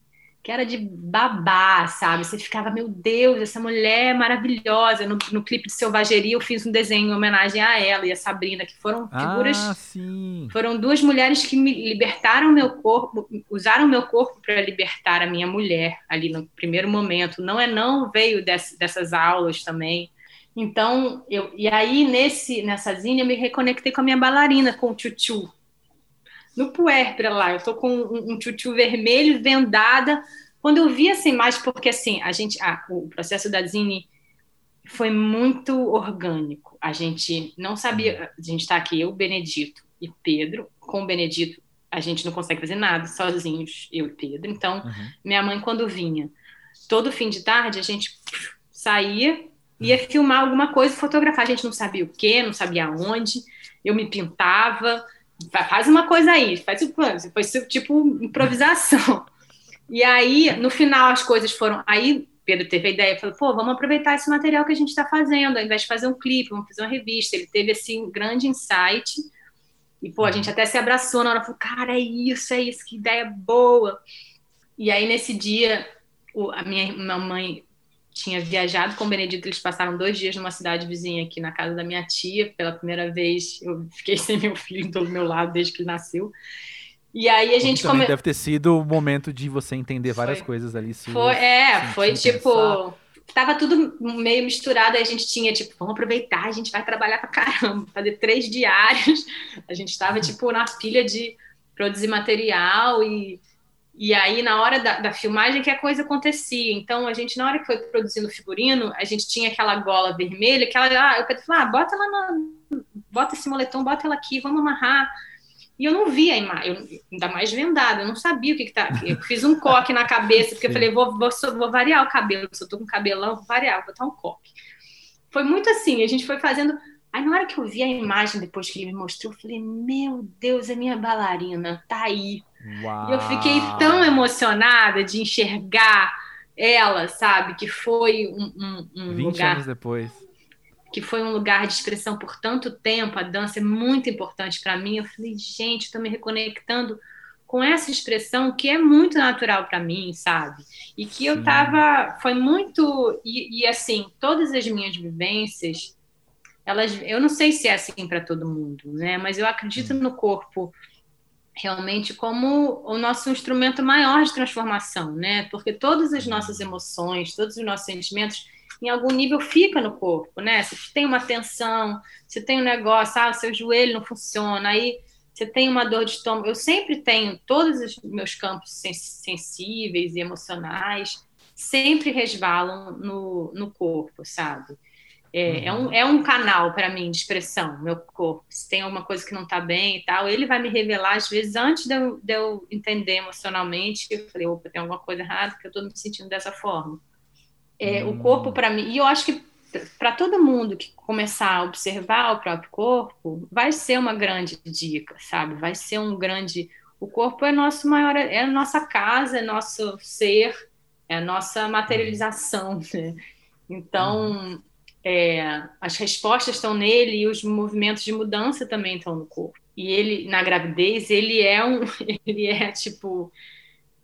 que era de babá, sabe? Você ficava, meu Deus, essa mulher é maravilhosa. No, no clipe de Selvageria, eu fiz um desenho em homenagem a ela e a Sabrina, que foram figuras. Ah, sim. Foram duas mulheres que me libertaram meu corpo, usaram meu corpo para libertar a minha mulher ali no primeiro momento. Não é não veio desse, dessas aulas também. Então, eu, e aí nesse nessa zine eu me reconectei com a minha bailarina, com o Tchutchu, no puérpera lá, eu tô com um, um tchutchu vermelho, vendada. Quando eu vi essa imagem, porque assim, a gente, ah, o processo da Zine foi muito orgânico. A gente não sabia, a gente está aqui, eu, Benedito e Pedro. Com o Benedito, a gente não consegue fazer nada sozinhos, eu e Pedro. Então, uhum. minha mãe, quando vinha, todo fim de tarde, a gente saía, ia filmar alguma coisa, fotografar. A gente não sabia o que, não sabia onde. Eu me pintava, faz uma coisa aí, faz o plano. Foi tipo improvisação. E aí, no final, as coisas foram. Aí, Pedro teve a ideia, falou: pô, vamos aproveitar esse material que a gente está fazendo, ao invés de fazer um clipe, vamos fazer uma revista. Ele teve, assim, um grande insight. E, pô, a gente até se abraçou na hora, falou: cara, é isso, é isso, que ideia boa. E aí, nesse dia, a minha mamãe tinha viajado com o Benedito, eles passaram dois dias numa cidade vizinha aqui na casa da minha tia, pela primeira vez eu fiquei sem meu filho do meu lado desde que ele nasceu. E aí a gente come... deve ter sido o momento de você entender várias foi, coisas ali. Foi, é, foi tipo, pensar. tava tudo meio misturado, aí a gente tinha tipo, vamos aproveitar, a gente vai trabalhar pra caramba, fazer três diários. A gente estava tipo na pilha de produzir material e e aí, na hora da, da, filmagem, que a coisa acontecia. Então, a gente, na hora que foi produzindo o figurino, a gente tinha aquela gola vermelha, que ela, ah, eu falei, ah, bota ela na, bota esse moletom, bota ela aqui, vamos amarrar. E eu não via a imagem, ainda mais vendada, eu não sabia o que, que tá. Eu fiz um coque na cabeça, porque eu falei, vou, vou, vou, variar o cabelo, se eu tô com cabelão, vou variar, vou botar um coque. Foi muito assim, a gente foi fazendo. Aí na hora que eu vi a imagem depois que ele me mostrou, eu falei, meu Deus, é minha bailarina, tá aí. Uau. Eu fiquei tão emocionada de enxergar ela, sabe? Que foi um, um, um 20 lugar. anos depois. Que foi um lugar de expressão por tanto tempo. A dança é muito importante para mim. Eu falei, gente, estou me reconectando com essa expressão que é muito natural para mim, sabe? E que eu tava. Foi muito. E, e assim, todas as minhas vivências, elas. Eu não sei se é assim para todo mundo, né? Mas eu acredito no corpo realmente como o nosso instrumento maior de transformação, né? Porque todas as nossas emoções, todos os nossos sentimentos, em algum nível fica no corpo, né? Se tem uma tensão, se tem um negócio, ah, seu joelho não funciona, aí você tem uma dor de estômago. Eu sempre tenho todos os meus campos sensíveis e emocionais sempre resvalam no, no corpo, sabe? É, é, um, é um canal para mim de expressão, meu corpo. Se tem alguma coisa que não está bem e tal, ele vai me revelar, às vezes, antes de eu, de eu entender emocionalmente. Eu falei, opa, tem alguma coisa errada, que eu estou me sentindo dessa forma. É, hum. O corpo, para mim, e eu acho que para todo mundo que começar a observar o próprio corpo, vai ser uma grande dica, sabe? Vai ser um grande. O corpo é nosso maior, é a nossa casa, é nosso ser, é a nossa materialização. Né? Então, hum é, as respostas estão nele e os movimentos de mudança também estão no corpo. E ele, na gravidez, ele é um, ele é tipo,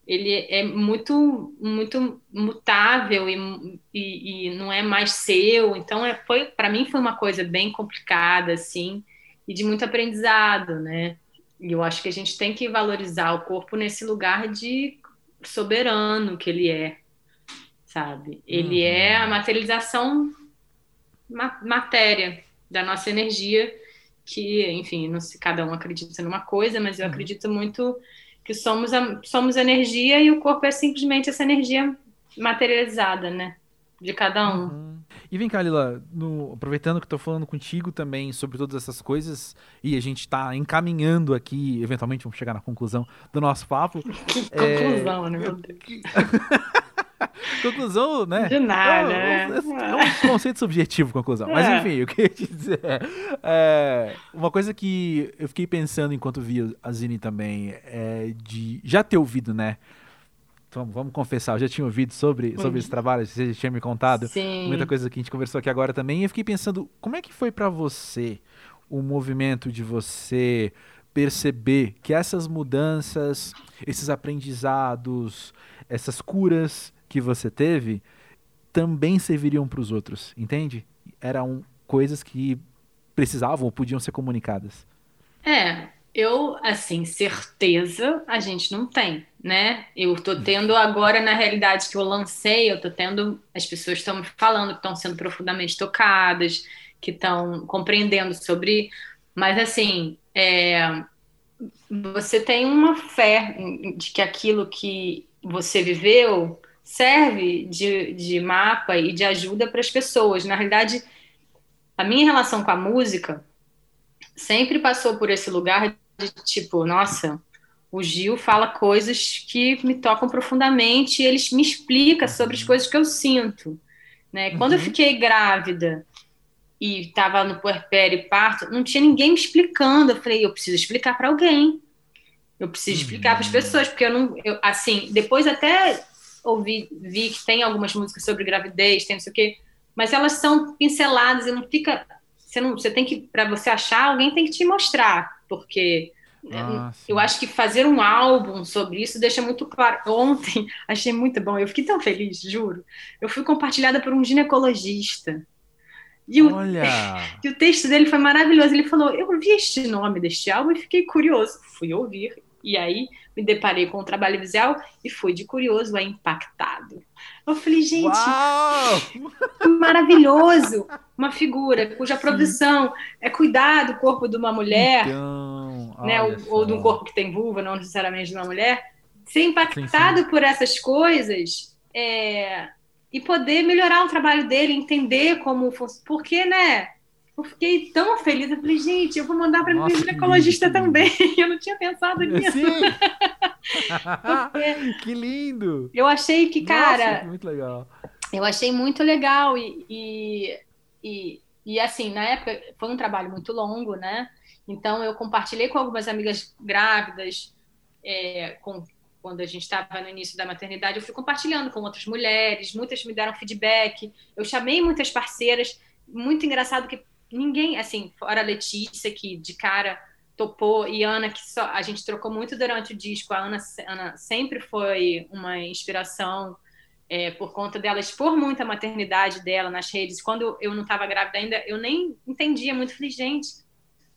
ele é muito, muito mutável e, e, e não é mais seu. Então, é, foi, para mim, foi uma coisa bem complicada, assim, e de muito aprendizado, né? E eu acho que a gente tem que valorizar o corpo nesse lugar de soberano que ele é, sabe? Ele uhum. é a materialização ma matéria da nossa energia, que, enfim, não se cada um acredita numa coisa, mas eu uhum. acredito muito que somos a, somos energia e o corpo é simplesmente essa energia materializada, né? De cada um. Uhum. E vem cá, Lila, no, aproveitando que estou falando contigo também sobre todas essas coisas, e a gente está encaminhando aqui, eventualmente vamos chegar na conclusão do nosso papo. É, conclusão, né, meu Deus? conclusão, né? De nada, é, né? É um conceito subjetivo, conclusão. Mas é. enfim, o que eu queria dizer é, uma coisa que eu fiquei pensando enquanto vi a Zine também é de já ter ouvido, né? Vamos, vamos confessar, eu já tinha ouvido sobre, sobre esse trabalho, você já tinha me contado. Sim. Muita coisa que a gente conversou aqui agora também. E eu fiquei pensando, como é que foi para você o movimento de você perceber que essas mudanças, esses aprendizados, essas curas que você teve, também serviriam para os outros, entende? Eram coisas que precisavam ou podiam ser comunicadas. É, eu, assim, certeza a gente não tem, né? Eu tô tendo agora, na realidade, que eu lancei, eu tô tendo, as pessoas estão me falando que estão sendo profundamente tocadas, que estão compreendendo sobre, mas assim, é, você tem uma fé de que aquilo que você viveu serve de, de mapa e de ajuda para as pessoas. Na realidade, a minha relação com a música sempre passou por esse lugar de tipo, nossa, o Gil fala coisas que me tocam profundamente e ele me explica sobre as coisas que eu sinto. Né? Quando eu uhum. fiquei grávida e estava no puerpério e parto, não tinha ninguém me explicando. Eu falei, eu preciso explicar para alguém. Eu preciso uhum. explicar para as pessoas, porque eu não. Eu, assim, depois até ouvi, vi que tem algumas músicas sobre gravidez, tem não sei o quê, mas elas são pinceladas e não fica. Você, não, você tem que, para você achar, alguém tem que te mostrar porque ah, eu acho que fazer um álbum sobre isso deixa muito claro. Ontem achei muito bom, eu fiquei tão feliz, juro. Eu fui compartilhada por um ginecologista. E o, e o texto dele foi maravilhoso. Ele falou: Eu vi este nome deste álbum e fiquei curioso. Fui ouvir. E aí me deparei com o trabalho visual e fui de curioso a impactado. Eu falei, gente, maravilhoso! Uma figura cuja produção é cuidar do corpo de uma mulher, então, né, ou, ou, de um corpo que tem vulva, não necessariamente de uma mulher, ser impactado sim, sim. por essas coisas é, e poder melhorar o trabalho dele, entender como. Porque, né? Eu fiquei tão feliz. Eu falei, gente, eu vou mandar para minha ginecologista também. Eu não tinha pensado nisso. que lindo! Eu achei que, cara. Nossa, muito legal. Eu achei muito legal. E, e, e, e, assim, na época foi um trabalho muito longo, né? Então eu compartilhei com algumas amigas grávidas, é, com, quando a gente estava no início da maternidade, eu fui compartilhando com outras mulheres, muitas me deram feedback. Eu chamei muitas parceiras. Muito engraçado que ninguém, assim, fora a Letícia, que de cara topou, e Ana, que só, a gente trocou muito durante o disco. A Ana, Ana sempre foi uma inspiração é, por conta dela expor muito a maternidade dela nas redes. Quando eu não estava grávida ainda, eu nem entendia muito. Falei, gente,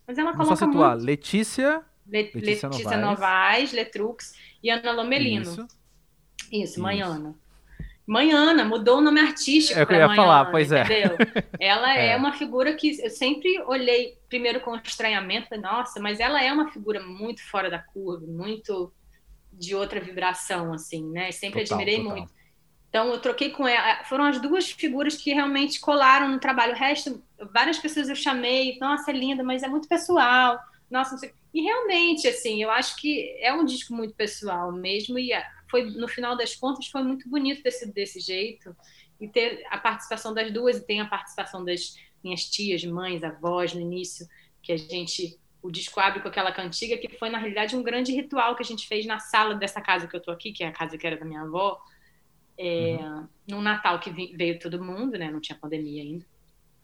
mas ela coloca só situar, muito... Letícia... Le Letícia, Letícia Novaes. Novaes, Letrux e Ana Lomelino. Isso, Isso mãe Ana. Manhana, mudou o nome artístico. É o que eu ia falar, pois é. Entendeu? Ela é. é. uma figura que eu sempre olhei primeiro com estranhamento, nossa, mas ela é uma figura muito fora da curva, muito de outra vibração, assim, né? Sempre total, admirei total. muito. Então eu troquei com ela. Foram as duas figuras que realmente colaram no trabalho. O resto, várias pessoas eu chamei, nossa, é linda, mas é muito pessoal. Nossa, não sei. E realmente, assim, eu acho que é um disco muito pessoal mesmo, e foi no final das contas foi muito bonito desse, desse jeito e ter a participação das duas e tem a participação das minhas tias, mães, avós no início que a gente o disco abre com aquela cantiga que foi na realidade um grande ritual que a gente fez na sala dessa casa que eu tô aqui que é a casa que era da minha avó é, uhum. no Natal que veio todo mundo né não tinha pandemia ainda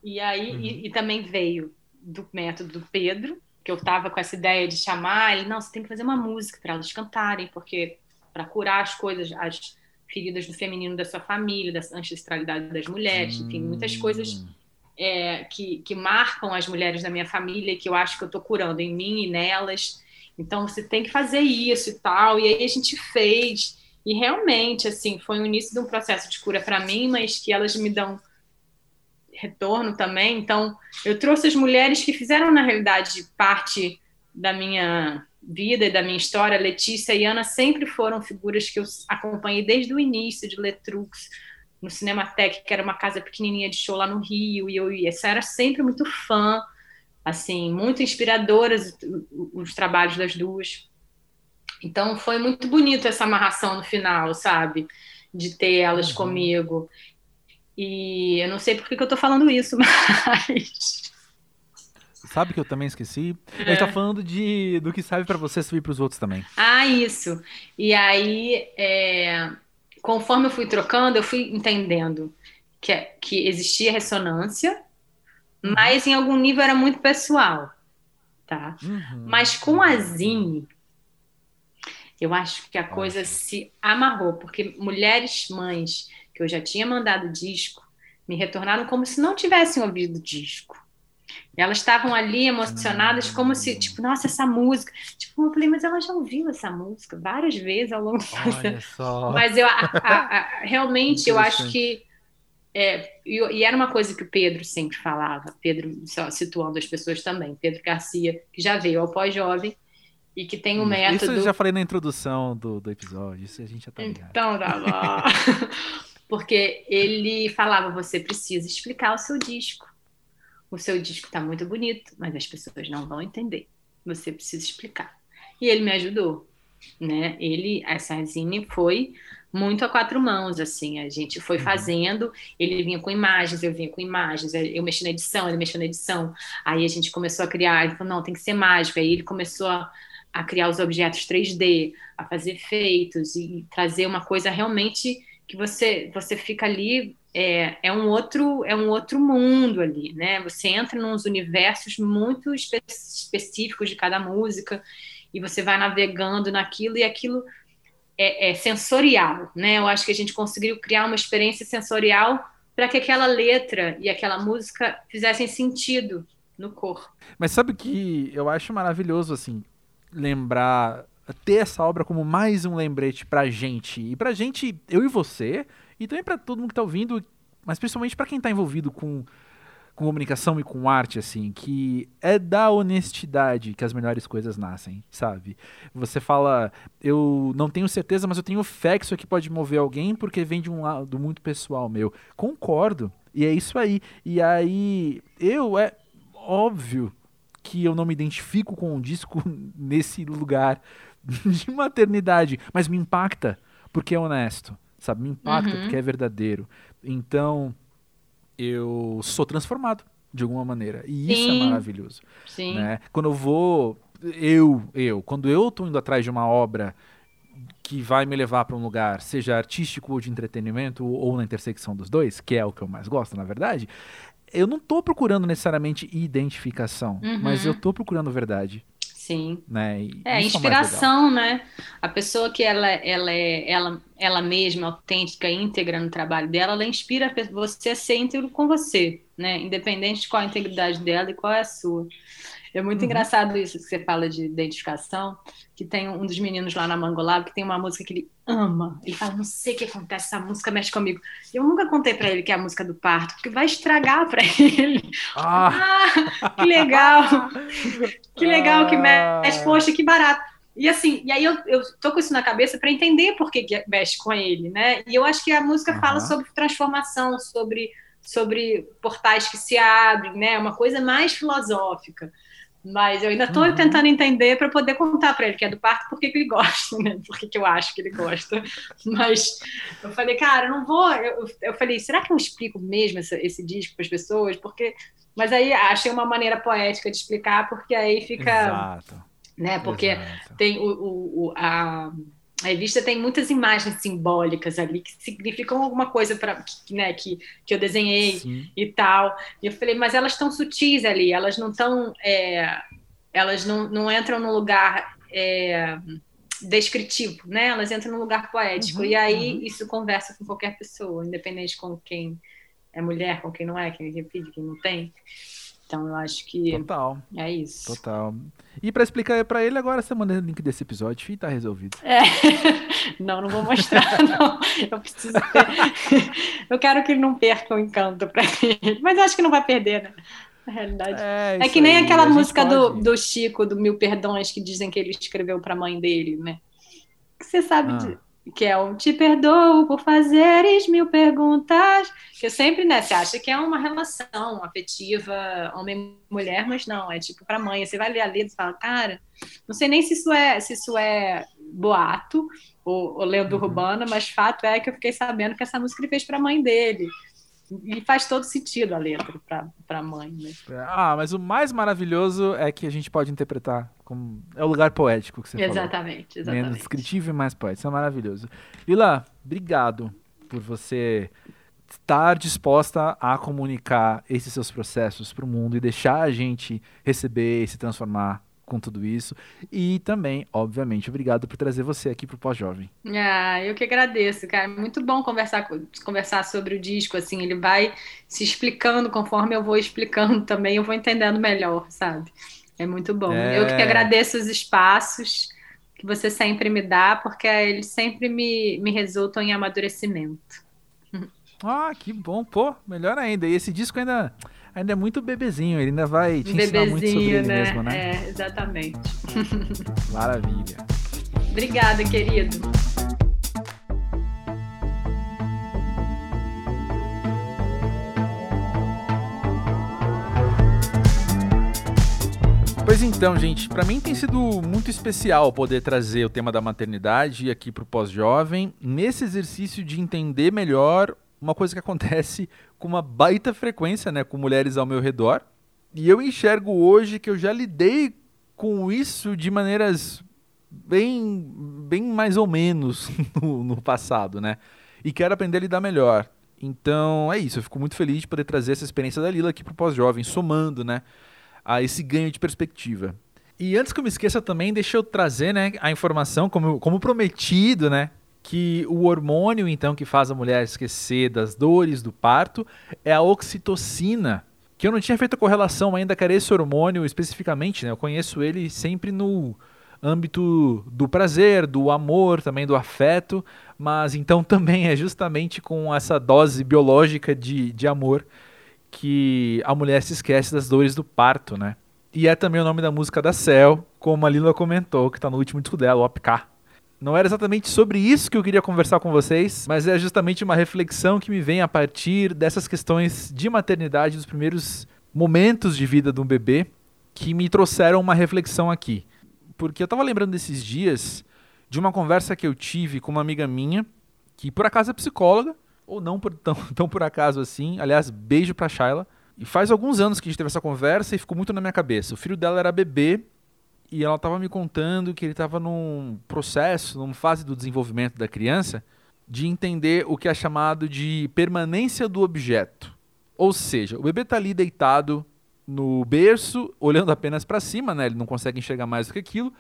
e aí uhum. e, e também veio do método do Pedro que eu tava com essa ideia de chamar ele não você tem que fazer uma música para elas cantarem porque para curar as coisas, as feridas do feminino da sua família, da ancestralidade das mulheres, hum. enfim, muitas coisas é, que, que marcam as mulheres da minha família que eu acho que eu estou curando em mim e nelas. Então você tem que fazer isso e tal. E aí a gente fez. E realmente, assim, foi o início de um processo de cura para mim, mas que elas me dão retorno também. Então, eu trouxe as mulheres que fizeram, na realidade, parte da minha vida e da minha história. Letícia e Ana sempre foram figuras que eu acompanhei desde o início de Letrux, no Cinematec, que era uma casa pequenininha de show lá no Rio, e eu essa era sempre muito fã, assim, muito inspiradoras os trabalhos das duas. Então foi muito bonito essa amarração no final, sabe? De ter elas uhum. comigo. E eu não sei por que, que eu tô falando isso, mas. Sabe que eu também esqueci? É. A gente tá é. falando de, do que serve para você servir para os outros também. Ah, isso. E aí, é, conforme eu fui trocando, eu fui entendendo que, que existia ressonância, uhum. mas em algum nível era muito pessoal, tá? Uhum. Mas com a Zine, eu acho que a coisa se amarrou, porque mulheres mães que eu já tinha mandado disco me retornaram como se não tivessem ouvido o disco. Elas estavam ali emocionadas, como se, tipo, nossa, essa música. Tipo, eu falei, mas ela já ouviu essa música várias vezes ao longo do Mas eu, a, a, a, realmente, eu acho que. É, e, e, era uma coisa que o Pedro sempre falava, Pedro, só situando as pessoas também, Pedro Garcia, que já veio ao pós-jovem e que tem um método. Isso eu já falei na introdução do, do episódio, isso a gente já tá ligado. Então tá bom. Porque ele falava: você precisa explicar o seu disco. O seu disco está muito bonito, mas as pessoas não vão entender. Você precisa explicar. E ele me ajudou, né? Ele, essa zine foi muito a quatro mãos, assim, a gente foi uhum. fazendo, ele vinha com imagens, eu vinha com imagens, eu mexi na edição, ele mexeu na edição, aí a gente começou a criar, ele falou, não, tem que ser mágico, aí ele começou a, a criar os objetos 3D, a fazer efeitos e trazer uma coisa realmente que você você fica ali é, é um outro é um outro mundo ali, né? Você entra nos universos muito espe específicos de cada música e você vai navegando naquilo e aquilo é, é sensorial, né? Eu acho que a gente conseguiu criar uma experiência sensorial para que aquela letra e aquela música fizessem sentido no corpo. Mas sabe que eu acho maravilhoso assim lembrar ter essa obra como mais um lembrete pra gente. E pra gente, eu e você, e também pra todo mundo que tá ouvindo, mas principalmente para quem tá envolvido com, com comunicação e com arte, assim, que é da honestidade que as melhores coisas nascem, sabe? Você fala, eu não tenho certeza, mas eu tenho fé que isso aqui pode mover alguém porque vem de um lado muito pessoal meu. Concordo. E é isso aí. E aí, eu, é óbvio que eu não me identifico com o disco nesse lugar de maternidade, mas me impacta porque é honesto, sabe? Me impacta uhum. porque é verdadeiro. Então, eu sou transformado de alguma maneira. E Sim. isso é maravilhoso. Sim. Né? Quando eu vou. Eu, eu, quando eu estou indo atrás de uma obra que vai me levar para um lugar, seja artístico ou de entretenimento, ou na intersecção dos dois, que é o que eu mais gosto, na verdade, eu não estou procurando necessariamente identificação, uhum. mas eu estou procurando verdade. Sim. Né? é, é inspiração, né? A pessoa que ela, ela é ela, ela mesma, autêntica, íntegra no trabalho dela, ela inspira você a ser íntegro com você, né? Independente de qual a integridade dela e qual é a sua. É muito uhum. engraçado isso que você fala de identificação, que tem um dos meninos lá na Mangolab que tem uma música que ele ama. Ele fala, não sei o que acontece, essa música mexe comigo. Eu nunca contei para ele que é a música do parto, porque vai estragar para ele. Ah. ah. que legal! que legal que mexe, ah. poxa, que barato. E assim, e aí eu, eu tô com isso na cabeça para entender por que mexe com ele, né? E eu acho que a música uhum. fala sobre transformação, sobre sobre portais que se abrem, né? Uma coisa mais filosófica. Mas eu ainda estou uhum. tentando entender para poder contar para ele que é do parto, por que ele gosta, né? Por que, eu acho que ele gosta. Mas eu falei, cara, eu não vou. Eu, eu falei, será que eu explico mesmo esse, esse disco para as pessoas? Porque. Mas aí achei uma maneira poética de explicar, porque aí fica. Exato. Né? Porque Exato. tem o, o, o a a revista tem muitas imagens simbólicas ali que significam alguma coisa para né, que, que eu desenhei Sim. e tal. E eu falei, mas elas estão sutis ali, elas não estão. É, elas não, não entram no lugar é, descritivo, né? Elas entram no lugar poético. Uhum, e aí uhum. isso conversa com qualquer pessoa, independente com quem é mulher, com quem não é, quem repite, quem não tem. Então eu acho que Total. é isso. Total. E para explicar para ele agora, você manda o link desse episódio e tá resolvido. É. Não, não vou mostrar, não. Eu preciso ter... Eu quero que ele não perca o encanto para ele. Mas eu acho que não vai perder, né? Na realidade. É, É que nem aí, aquela música do, do Chico, do Mil Perdões, que dizem que ele escreveu para a mãe dele, né? Que você sabe Ah. de- que é o Te perdoo por fazeres mil perguntas. Que sempre, né? Você acha que é uma relação afetiva homem-mulher, mas não, é tipo para mãe. Você vai ler a letra e fala, cara, não sei nem se isso é, se isso é boato ou, ou lenda Uhum. urbana, mas fato é que eu fiquei sabendo que essa música ele fez para a mãe dele. E faz todo sentido a letra para a mãe, né? Ah, mas o mais maravilhoso é que a gente pode interpretar como. É o lugar poético que você falou. Exatamente, Menos exatamente. descritivo e mais poético. Isso é maravilhoso. Lila, obrigado por você estar disposta a comunicar esses seus processos para o mundo e deixar a gente receber e se transformar com tudo isso. E também, obviamente, obrigado por trazer você aqui para o Pós-Jovem. Ah, eu que agradeço, cara. Muito bom conversar, co- conversar sobre o disco, assim, ele vai se explicando conforme eu vou explicando também, eu vou entendendo melhor, sabe? É muito bom. É. Eu que agradeço os espaços que você sempre me dá, porque eles sempre me, me resultam em amadurecimento. Ah, que bom, pô, melhor ainda. E esse disco ainda, ainda é muito bebezinho, ele ainda vai te ensinar muito sobre Bebezinho, ele né? mesmo, né? É, exatamente. Maravilha. Obrigada, querido. Pois então, gente, pra mim tem sido muito especial poder trazer o tema da maternidade aqui pro pós-jovem, nesse exercício de entender melhor uma coisa que acontece com uma baita frequência, né, com mulheres ao meu redor. E eu enxergo hoje que eu já lidei com isso de maneiras bem, bem mais ou menos no, no passado, né? E quero aprender a lidar melhor. Então é isso, eu fico muito feliz de poder trazer essa experiência da Lila aqui pro pós-jovem, somando, né? a esse ganho de perspectiva. E antes que eu me esqueça também, deixa eu trazer né, a informação, como, como prometido, né? Que o hormônio, então, que faz a mulher esquecer das dores do parto é a oxitocina. Que eu não tinha feito a correlação ainda, era esse hormônio especificamente, né? Eu conheço ele sempre no âmbito do prazer, do amor, também do afeto, mas então também é justamente com essa dose biológica de, de amor que a mulher se esquece das dores do parto, né? E é também o nome da música da Cell, como a Lila comentou, que tá no último disco dela, o OPK. Não era exatamente sobre isso que eu queria conversar com vocês, mas é justamente uma reflexão que me vem a partir dessas questões de maternidade, dos primeiros momentos de vida de um bebê, que me trouxeram uma reflexão aqui. Porque eu tava lembrando desses dias de uma conversa que eu tive com uma amiga minha, que por acaso é psicóloga, ou não por, tão, tão por acaso assim. Aliás, beijo pra Shayla. E faz alguns anos que a gente teve essa conversa e ficou muito na minha cabeça. O filho dela era bebê e ela estava me contando que ele estava num processo, numa fase do desenvolvimento da criança, de entender o que é chamado de permanência do objeto. Ou seja, o bebê está ali deitado no berço, olhando apenas para cima, né? ele não consegue enxergar mais do que aquilo,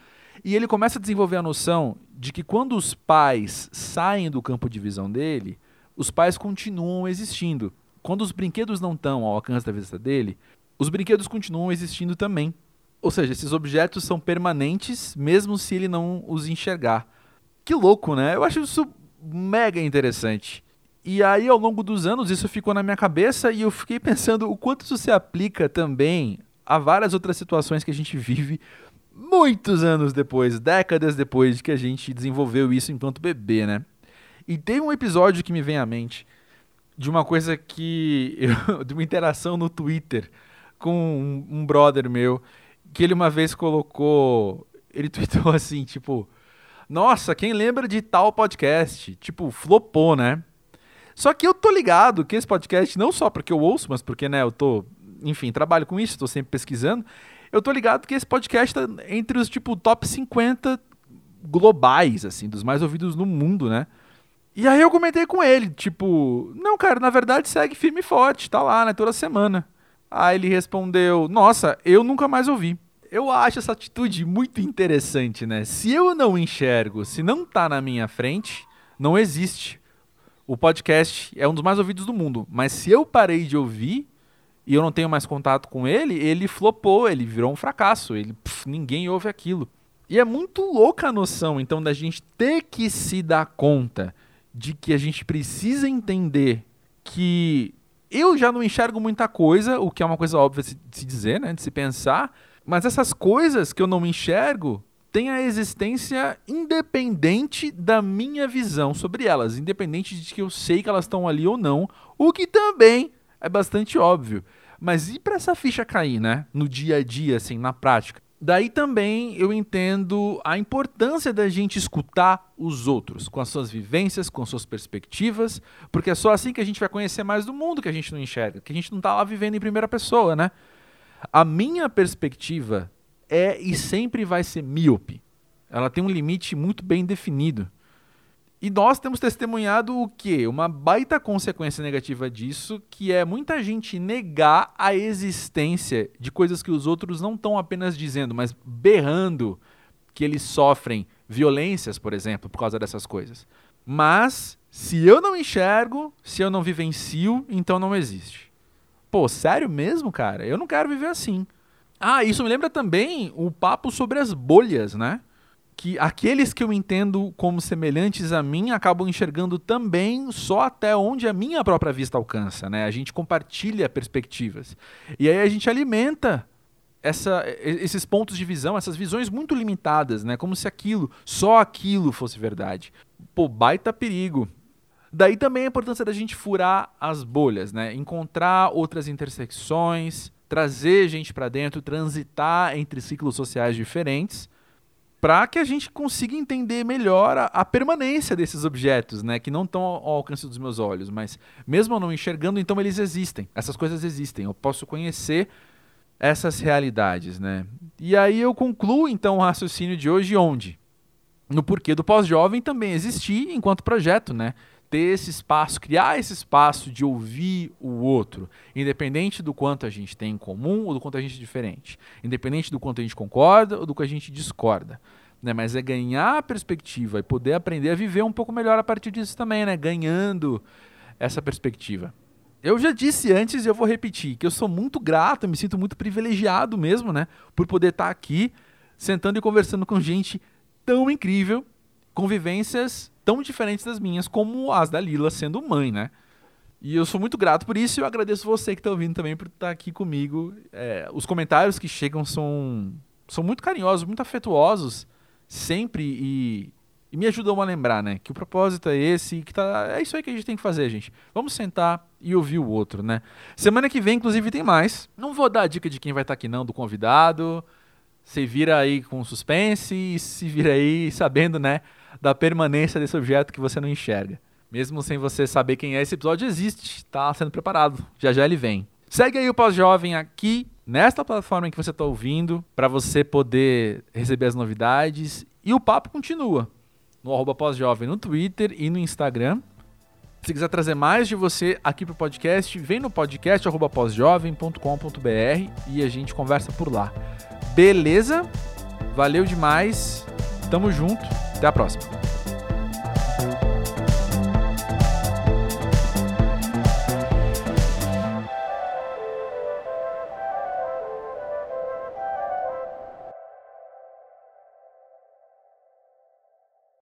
e ele começa a desenvolver a noção de que quando os pais saem do campo de visão dele, os pais continuam existindo. Quando os brinquedos não estão ao alcance da vista dele, os brinquedos continuam existindo também. Ou seja, esses objetos são permanentes, mesmo se ele não os enxergar. Que louco, né? Eu acho isso mega interessante. E aí, ao longo dos anos, isso ficou na minha cabeça e eu fiquei pensando o quanto isso se aplica também a várias outras situações que a gente vive muitos anos depois, décadas depois de que a gente desenvolveu isso enquanto bebê, né? E tem um episódio que me vem à mente de uma coisa que. Eu, de uma interação no Twitter com um, um brother meu, que ele uma vez colocou. Ele tweetou assim, tipo. Nossa, quem lembra de tal podcast? Tipo, flopou, né? Só que eu tô ligado que esse podcast, não só porque eu ouço, mas porque, né, eu tô. Enfim, trabalho com isso, tô sempre pesquisando. Eu tô ligado que esse podcast tá entre os, tipo, top 50 globais, assim, dos mais ouvidos no mundo, né? E aí eu comentei com ele, tipo, não, cara, na verdade segue firme e forte, tá lá, né, toda semana. Aí ele respondeu, nossa, eu nunca mais ouvi. Eu acho essa atitude muito interessante, né? Se eu não enxergo, se não tá na minha frente, não existe. O podcast é um dos mais ouvidos do mundo, mas se eu parei de ouvir, e eu não tenho mais contato com ele, ele flopou, ele virou um fracasso, ele ninguém ouve aquilo. E é muito louca a noção, então, da gente ter que se dar conta de que a gente precisa entender que eu já não enxergo muita coisa, o que é uma coisa óbvia de se dizer, né, de se pensar, mas essas coisas que eu não enxergo têm a existência independente da minha visão sobre elas, independente de que eu sei que elas estão ali ou não, o que também é bastante óbvio. Mas e para essa ficha cair, né, no dia a dia, assim, na prática? Daí também eu entendo a importância da gente escutar os outros, com as suas vivências, com as suas perspectivas, porque é só assim que a gente vai conhecer mais do mundo que a gente não enxerga, que a gente não está lá vivendo em primeira pessoa, né? A minha perspectiva é e sempre vai ser míope. Ela tem um limite muito bem definido. E nós temos testemunhado o quê? Uma baita consequência negativa disso, que é muita gente negar a existência de coisas que os outros não estão apenas dizendo, mas berrando que eles sofrem violências, por exemplo, por causa dessas coisas. Mas se eu não enxergo, se eu não vivencio, então não existe. Pô, sério mesmo, cara? Eu não quero viver assim. Ah, isso me lembra também o papo sobre as bolhas, né? Que aqueles que eu entendo como semelhantes a mim acabam enxergando também só até onde a minha própria vista alcança, né? A gente compartilha perspectivas. E aí a gente alimenta essa, esses pontos de visão, essas visões muito limitadas, né? Como se aquilo, só aquilo fosse verdade. Pô, baita perigo. Daí também a importância da gente furar as bolhas, né? Encontrar outras intersecções, trazer gente para dentro, transitar entre ciclos sociais diferentes para que a gente consiga entender melhor a, a, permanência desses objetos, né, que não estão ao, ao alcance dos meus olhos, mas mesmo não enxergando, então eles existem. Essas coisas existem. Eu posso conhecer essas realidades, né? E aí eu concluo então o raciocínio de hoje onde no porquê do pós-jovem também existir enquanto projeto, né? Ter esse espaço, criar esse espaço de ouvir o outro, independente do quanto a gente tem em comum ou do quanto a gente é diferente, independente do quanto a gente concorda ou do que a gente discorda. Né, mas é ganhar a perspectiva e poder aprender a viver um pouco melhor a partir disso também, né? Ganhando essa perspectiva. Eu já disse antes e eu vou repetir que eu sou muito grato, me sinto muito privilegiado mesmo, né? Por poder estar aqui sentando e conversando com gente tão incrível, convivências tão diferentes das minhas, como as da Lila sendo mãe, né? E eu sou muito grato por isso e eu agradeço você que está ouvindo também por estar aqui comigo. É, os comentários que chegam são, são muito carinhosos, muito afetuosos, sempre, e, e, me ajudam a lembrar, né? Que o propósito é esse, que tá, é isso aí que a gente tem que fazer, gente. Vamos sentar e ouvir o outro, né? Semana que vem, inclusive, tem mais. Não vou dar a dica de quem vai estar aqui, não, do convidado. Você vira aí com suspense e se vira aí sabendo, né, da permanência desse objeto que você não enxerga. Mesmo sem você saber quem é, esse episódio existe, está sendo preparado. Já já ele vem. Segue aí o Pós-Jovem aqui, nesta plataforma em que você está ouvindo, para você poder receber as novidades. E o papo continua no arroba pós-jovem no Twitter e no Instagram. Se quiser trazer mais de você aqui pro podcast, vem no podcast arroba pós-jovem.com.br e a gente conversa por lá. Beleza? Valeu demais. Tamo junto. Até a próxima.